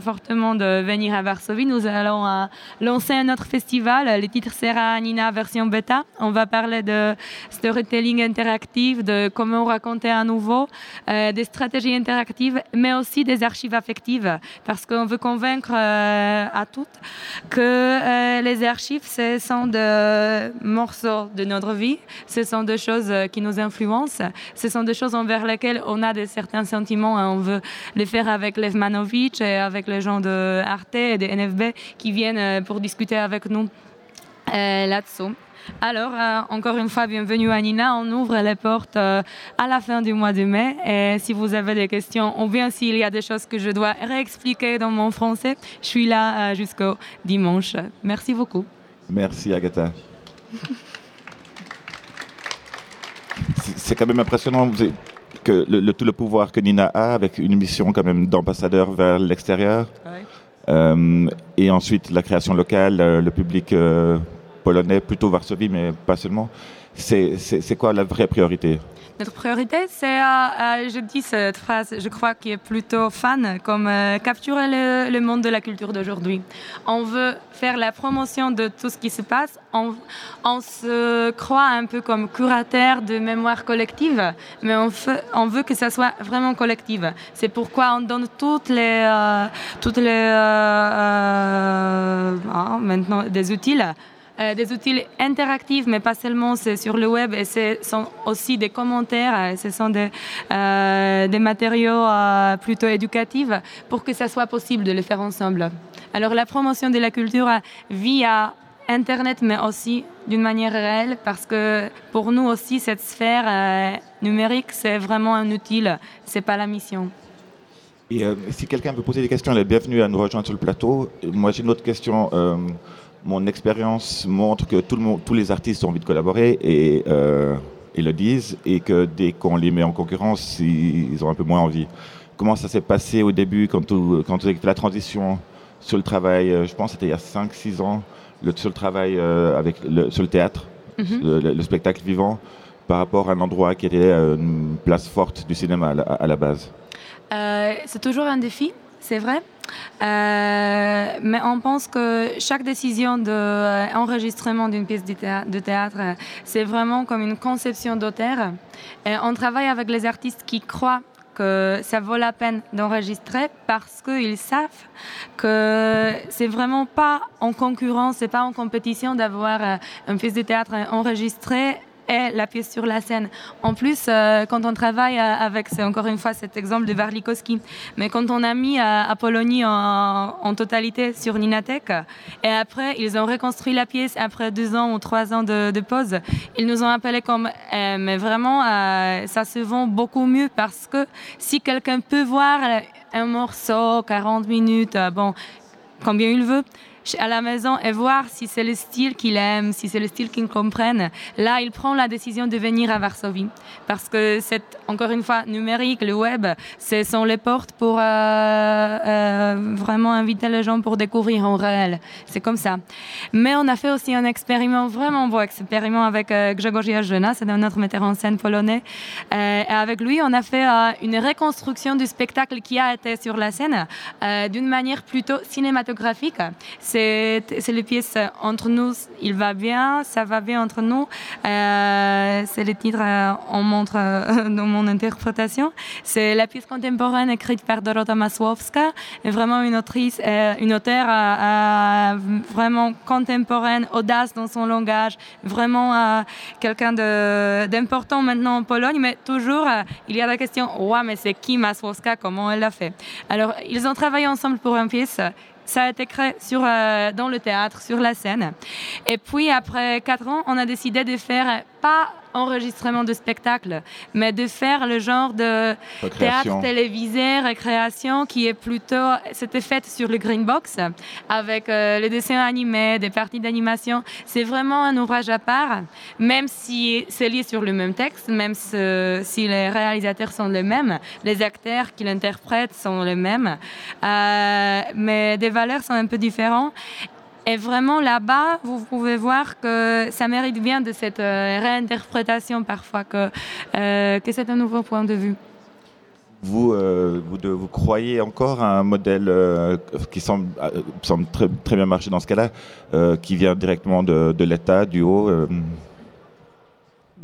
fortement de venir à Varsovie. Nous allons lancer un autre festival. Le titre sera Nina version bêta. On va parler de storytelling interactif, de comment raconter à nouveau, des stratégies interactives, mais aussi des archives affectives parce qu'on veut convaincre euh, à toutes que euh, les archives, ce sont des morceaux de notre vie, ce sont des choses euh, qui nous influencent, ce sont des choses envers lesquelles on a de certains sentiments et on veut les faire avec Lev Manovitch et avec les gens de Arte et de NFB qui viennent pour discuter avec nous là-dessous. Alors, euh, encore une fois, bienvenue à Nina. On ouvre les portes euh, à la fin du mois de mai. Et si vous avez des questions, ou bien s'il y a des choses que je dois réexpliquer dans mon français, je suis là euh, jusqu'au dimanche. Merci beaucoup. Merci, Agatha. c'est quand même impressionnant que le, tout le pouvoir que Nina a avec une mission quand même d'ambassadeur vers l'extérieur. Et ensuite la création locale, le public polonais, plutôt Varsovie, mais pas seulement. C'est quoi la vraie priorité? Notre priorité, c'est, euh, euh, je dis cette phrase, je crois, qui est plutôt fan, comme euh, capturer le, monde de la culture d'aujourd'hui. On veut faire la promotion de tout ce qui se passe. On, on se croit un peu comme curateur de mémoire collective, mais on, veut que ça soit vraiment collectif. C'est pourquoi on donne toutes les, toutes les ah, maintenant des outils euh, des outils interactifs, mais pas seulement, sur le web et ce sont aussi des commentaires, euh, ce sont des, euh, des matériaux plutôt éducatifs pour que ça soit possible de le faire ensemble. Alors la promotion de la culture via Internet, mais aussi d'une manière réelle, parce que pour nous aussi, cette sphère numérique, c'est vraiment un outil, c'est pas la mission. Et si quelqu'un veut poser des questions, elle est bienvenue à nous rejoindre sur le plateau. Moi, j'ai une autre question mon expérience montre que tout le monde, tous les artistes ont envie de collaborer et, euh, le disent, et que dès qu'on les met en concurrence, ils, ont un peu moins envie. Comment ça s'est passé au début quand, quand vous avez fait la transition sur le travail, euh, je pense que c'était il y a 5-6 ans, le, sur le travail euh, avec le, sur le théâtre, mhm. le, spectacle vivant, par rapport à un endroit qui était une place forte du cinéma à la base? C'est toujours un défi, c'est vrai. Euh, mais on pense que chaque décision d'enregistrement d'une pièce de théâtre, c'est vraiment comme une conception d'auteur. On travaille avec les artistes qui croient que ça vaut la peine d'enregistrer parce qu'ils savent que c'est vraiment pas en concurrence, c'est pas en compétition d'avoir une pièce de théâtre enregistrée la pièce sur la scène. En plus, euh, quand on travaille euh, avec, c'est encore une fois cet exemple de Warlikowski, mais quand on a mis euh, Apollonie en, totalité sur Ninatech, et après, ils ont reconstruit la pièce après deux ans ou trois ans de, de pause, ils nous ont appelé comme, mais vraiment, ça se vend beaucoup mieux parce que si quelqu'un peut voir un morceau, 40 minutes, bon, combien il veut, à la maison et voir si c'est le style qu'il aime, si c'est le style qu'il comprenne. Là, il prend la décision de venir à Varsovie parce que c'est encore une fois numérique, le web, ce sont les portes pour euh, euh, vraiment inviter les gens pour découvrir en réel. C'est comme ça. Mais on a fait aussi un expériment, vraiment beau expériment avec euh, Grzegorz Jena, c'est un autre metteur en scène polonais. et avec lui, on a fait une reconstruction du spectacle qui a été sur la scène d'une manière plutôt cinématographique c'est les pièces entre nous, il va bien, ça va bien entre nous. Euh, c'est le titre, euh, on montre euh, dans mon interprétation. C'est la pièce contemporaine écrite par Dorota Masłowska, vraiment une autrice, une auteure vraiment contemporaine, audace dans son langage, vraiment quelqu'un d'important maintenant en Pologne, mais toujours il y a la question, ouais, mais c'est qui Masłowska, comment elle l'a fait? Alors, ils ont travaillé ensemble pour une pièce ça a été créé sur, euh, dans le théâtre, sur la scène. Et puis, après quatre ans, on a décidé de faire pas enregistrement de spectacle, mais de faire le genre de théâtre télévisé, récréation, qui est plutôt, c'était fait sur le Green Box, avec euh, les dessins animés, des parties d'animation. C'est vraiment un ouvrage à part, même si c'est lié sur le même texte, même si les réalisateurs sont les mêmes, les acteurs qui l'interprètent sont les mêmes, euh, mais des valeurs sont un peu différentes. Et vraiment là-bas, vous pouvez voir que ça mérite bien de cette euh, réinterprétation parfois, que, euh, que c'est un nouveau point de vue. Vous, euh, vous, vous, croyez encore à un modèle qui semble, semble très, très, bien marcher dans ce cas-là, qui vient directement de, de l'État, du haut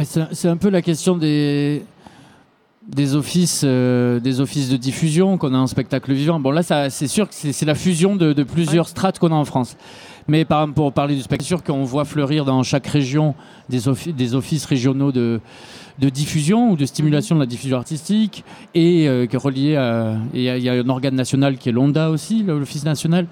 C'est un peu la question des, des offices, des offices de diffusion qu'on a en spectacle vivant. Bon là, c'est sûr que c'est la fusion de, de plusieurs strates qu'on a en France. Mais par, pour parler du spectacle, sûr qu'on voit fleurir dans chaque région des, des offices régionaux de, de, diffusion ou de stimulation de la diffusion artistique et euh, relié à. Il y, a un organe national qui est l'ONDA aussi, l'Office national.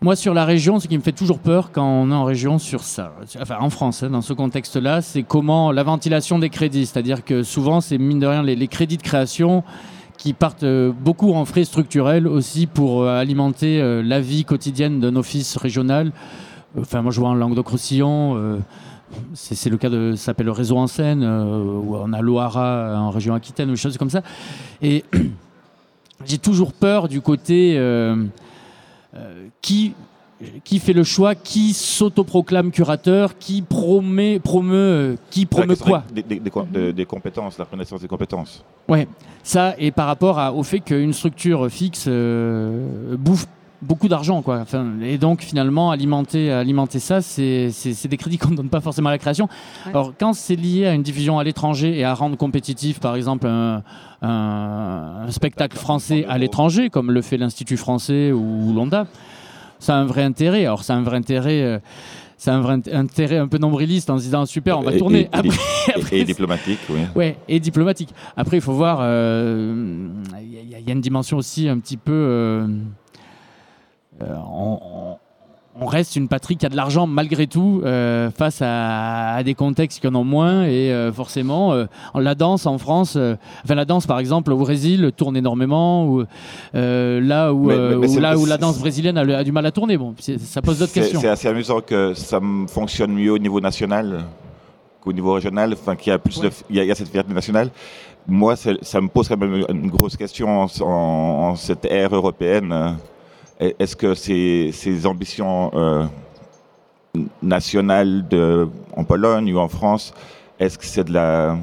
Moi, sur la région, ce qui me fait toujours peur quand on est en région sur ça, enfin en France, hein, dans ce contexte-là, c'est comment la ventilation des crédits. C'est-à-dire que souvent, c'est mine de rien les, crédits de création qui partent euh, beaucoup en frais structurels aussi pour euh, alimenter euh, la vie quotidienne d'un office régional. Enfin, moi, je vois en Languedoc-Roussillon, c'est le cas de, ça s'appelle le réseau en scène, où on a Loara en région Aquitaine, ou des choses comme ça. Et j'ai toujours peur du côté qui qui fait le choix, qui s'autoproclame curateur, qui promet, promeut, qui promeut quoi des, compétences, la reconnaissance des compétences. Ouais, ça et par rapport au fait qu'une structure fixe euh, bouffe beaucoup d'argent quoi. et donc finalement alimenter alimenter ça c'est des crédits qu'on ne donne pas forcément à la création. Alors quand c'est lié à une diffusion à l'étranger et à rendre compétitif par exemple un, un spectacle français à l'étranger comme le fait l'Institut français ou l'ONDA, ça a un vrai intérêt. Alors, ça a un vrai intérêt. Euh, c'est un vrai intérêt un peu nombriliste en se disant super, on va tourner. Et, diplomatique, oui. Ouais, et diplomatique. Après, il faut voir, il euh, y, a une dimension aussi un petit peu. Euh, on reste une patrie qui a de l'argent malgré tout euh, face à, des contextes qui en ont moins. Et euh, forcément euh, la danse en France enfin la danse par exemple au Brésil tourne énormément ou là où, là où la danse brésilienne a, du mal à tourner. Bon ça pose d'autres questions. c'est assez amusant que ça fonctionne mieux au niveau national qu'au niveau régional enfin qu'il y a plus il y, a cette fierté nationale. Moi ça me pose quand même une grosse question en, en cette ère européenne est-ce que ces, ambitions euh, nationales de, en Pologne ou en France, est-ce que c'est de la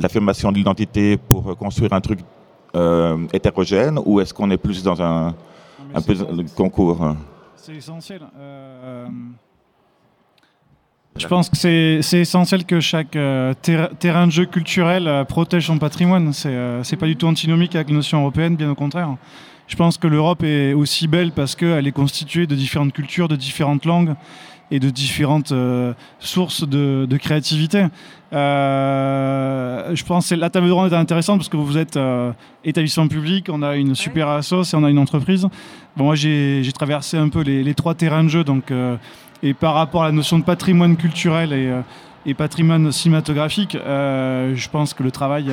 l'affirmation de l'identité pour construire un truc euh, hétérogène ou est-ce qu'on est plus dans un, un peu concours hein? C'est essentiel. Euh, je pense que c'est essentiel que chaque terrain de jeu culturel protège son patrimoine. C'est pas du tout antinomique avec la notion européenne, bien au contraire. Je pense que l'Europe est aussi belle parce qu'elle est constituée de différentes cultures, de différentes langues et de différentes euh, sources de, créativité. Euh, je pense que la table ronde est intéressante parce que vous êtes euh, établissement public, on a une super assoce et on a une entreprise. Bon, moi, j'ai traversé un peu les, trois terrains de jeu, donc, et par rapport à la notion de patrimoine culturel et, et patrimoine cinématographique, je pense que le travail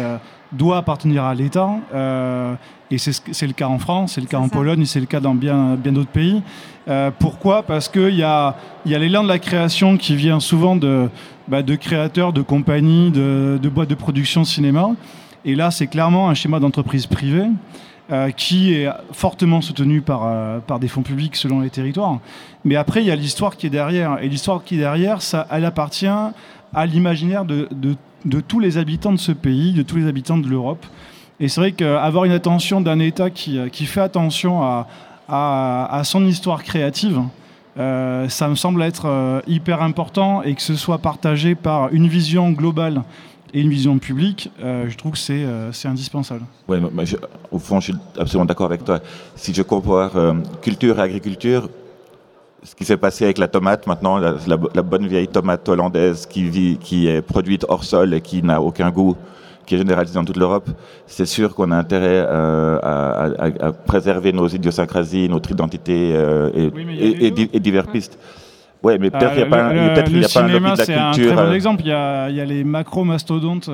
doit appartenir à l'État. Euh, et c'est le cas en France, c'est le cas en Pologne, c'est le cas dans bien, bien d'autres pays. Euh, pourquoi? Parce qu'il y a, y a l'élan de la création qui vient souvent de, bah, de créateurs, de compagnies, de, de, boîtes de production cinéma. Et là, c'est clairement un schéma d'entreprise privée euh, qui est fortement soutenu par, par des fonds publics selon les territoires. Mais après, il y a l'histoire qui est derrière. Et l'histoire qui est derrière, ça, elle appartient à l'imaginaire de, de de tous les habitants de ce pays, de tous les habitants de l'Europe. Et c'est vrai qu'avoir une attention d'un État qui, euh, qui, fait attention à, à, son histoire créative, euh, ça me semble être euh, hyper important et que ce soit partagé par une vision globale et une vision publique, je trouve que c'est indispensable. Oui, au fond, je suis absolument d'accord avec toi. Si je compare culture et agriculture, ce qui s'est passé avec la tomate maintenant, la, bonne vieille tomate hollandaise qui, vit, qui est produite hors sol et qui n'a aucun goût, qui est généralisée dans toute l'Europe, c'est sûr qu'on a intérêt euh, à, préserver nos idiosyncrasies, notre identité euh, et, et, divers pistes. Oui, mais peut-être qu'il n'y a pas, un, peut y a pas un lobby de la culture. C'est un très bon euh. exemple. Il y a, il y a les macro-mastodontes,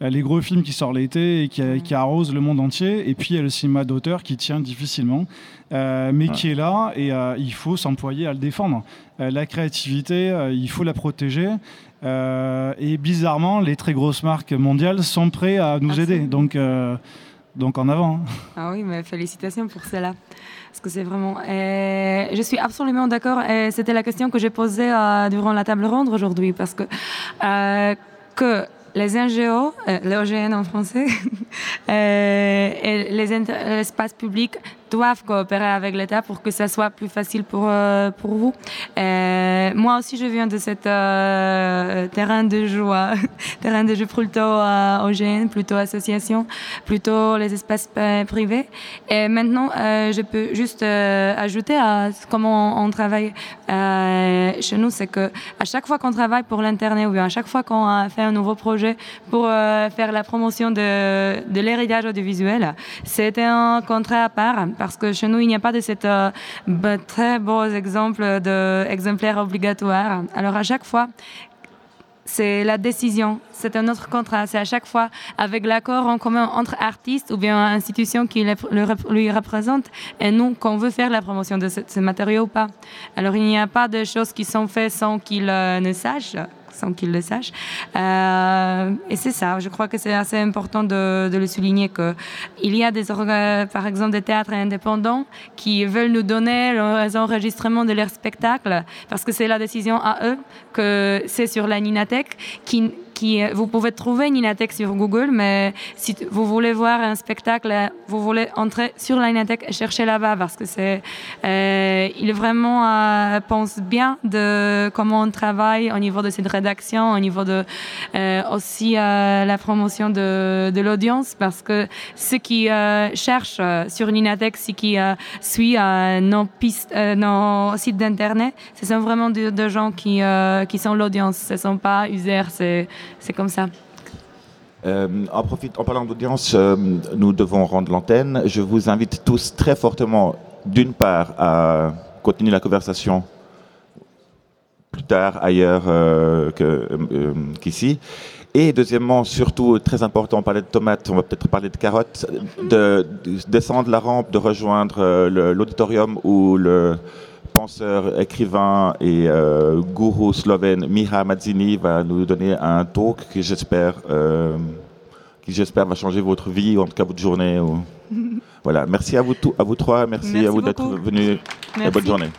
les gros films qui sortent l'été et qui, qui, arrosent le monde entier. Et puis il y a le cinéma d'auteur qui tient difficilement. Euh, mais qui est là et euh, il faut s'employer à le défendre. Euh, la créativité, il faut la protéger. et bizarrement, les très grosses marques mondiales sont prêtes à nous aider. Donc, donc en avant. Hein. Ah oui, mais félicitations pour cela. Parce que c'est vraiment. je suis absolument d'accord. Et c'était la question que j'ai posée durant la table ronde aujourd'hui. Parce que, que les NGO, les OGN en français, et les espaces publics doivent coopérer avec l'État pour que ça soit plus facile pour, euh, pour vous. Euh, moi aussi, je viens de ce euh, terrain de jeu, terrain de jeu plutôt OGN, plutôt association, plutôt les espaces privés. Et maintenant, je peux juste ajouter à comment on, travaille chez nous, c'est que à chaque fois qu'on travaille pour l'internet ou bien à chaque fois qu'on fait un nouveau projet pour faire la promotion de, de l'héritage audiovisuel, c'était un contrat à part parce que chez nous, il n'y a pas de ces euh, très beaux exemples d'exemplaires obligatoires. Alors à chaque fois c'est la décision. C'est un autre contrat. C'est à chaque fois avec l'accord en commun entre artistes ou bien institutions qui lui représentent et nous qu'on veut faire la promotion de ce, matériau ou pas. Alors il n'y a pas de choses qui sont faites sans qu'il euh, ne sache sans qu'il le sache. Euh, et c'est ça, je crois que c'est assez important de, le souligner qu'il y a des, par exemple des théâtres indépendants qui veulent nous donner les enregistrements de leurs spectacles parce que c'est la décision à eux que c'est sur la Ninatech qui vous pouvez trouver Ninatech sur Google, mais si vous voulez voir un spectacle, vous voulez entrer sur la Ninatech et chercher là-bas parce que c'est, euh, il vraiment euh, pense bien de comment on travaille au niveau de cette rédaction, au niveau de euh, aussi la promotion de, de l'audience parce que ceux qui cherchent sur Ninatech, ceux qui suivent nos pistes, nos sites d'internet, ce sont vraiment des de gens qui qui sont l'audience, ce sont pas users, c'est c'est comme ça. Euh, en, en parlant d'audience, euh, nous devons rendre l'antenne. Je vous invite tous très fortement, d'une part, à continuer la conversation plus tard ailleurs euh, qu'ici. et deuxièmement, surtout, très important, on parlait de tomates, on va peut-être parler de carottes, de, de, descendre la rampe, de rejoindre l'auditorium ou le, penseur, écrivain et euh, gourou slovène Miha Madzini va nous donner un talk qui j'espère euh, qui j'espère va changer votre vie ou en tout cas votre journée. Voilà, merci à vous, à vous trois, merci, à vous d'être venus et bonne journée.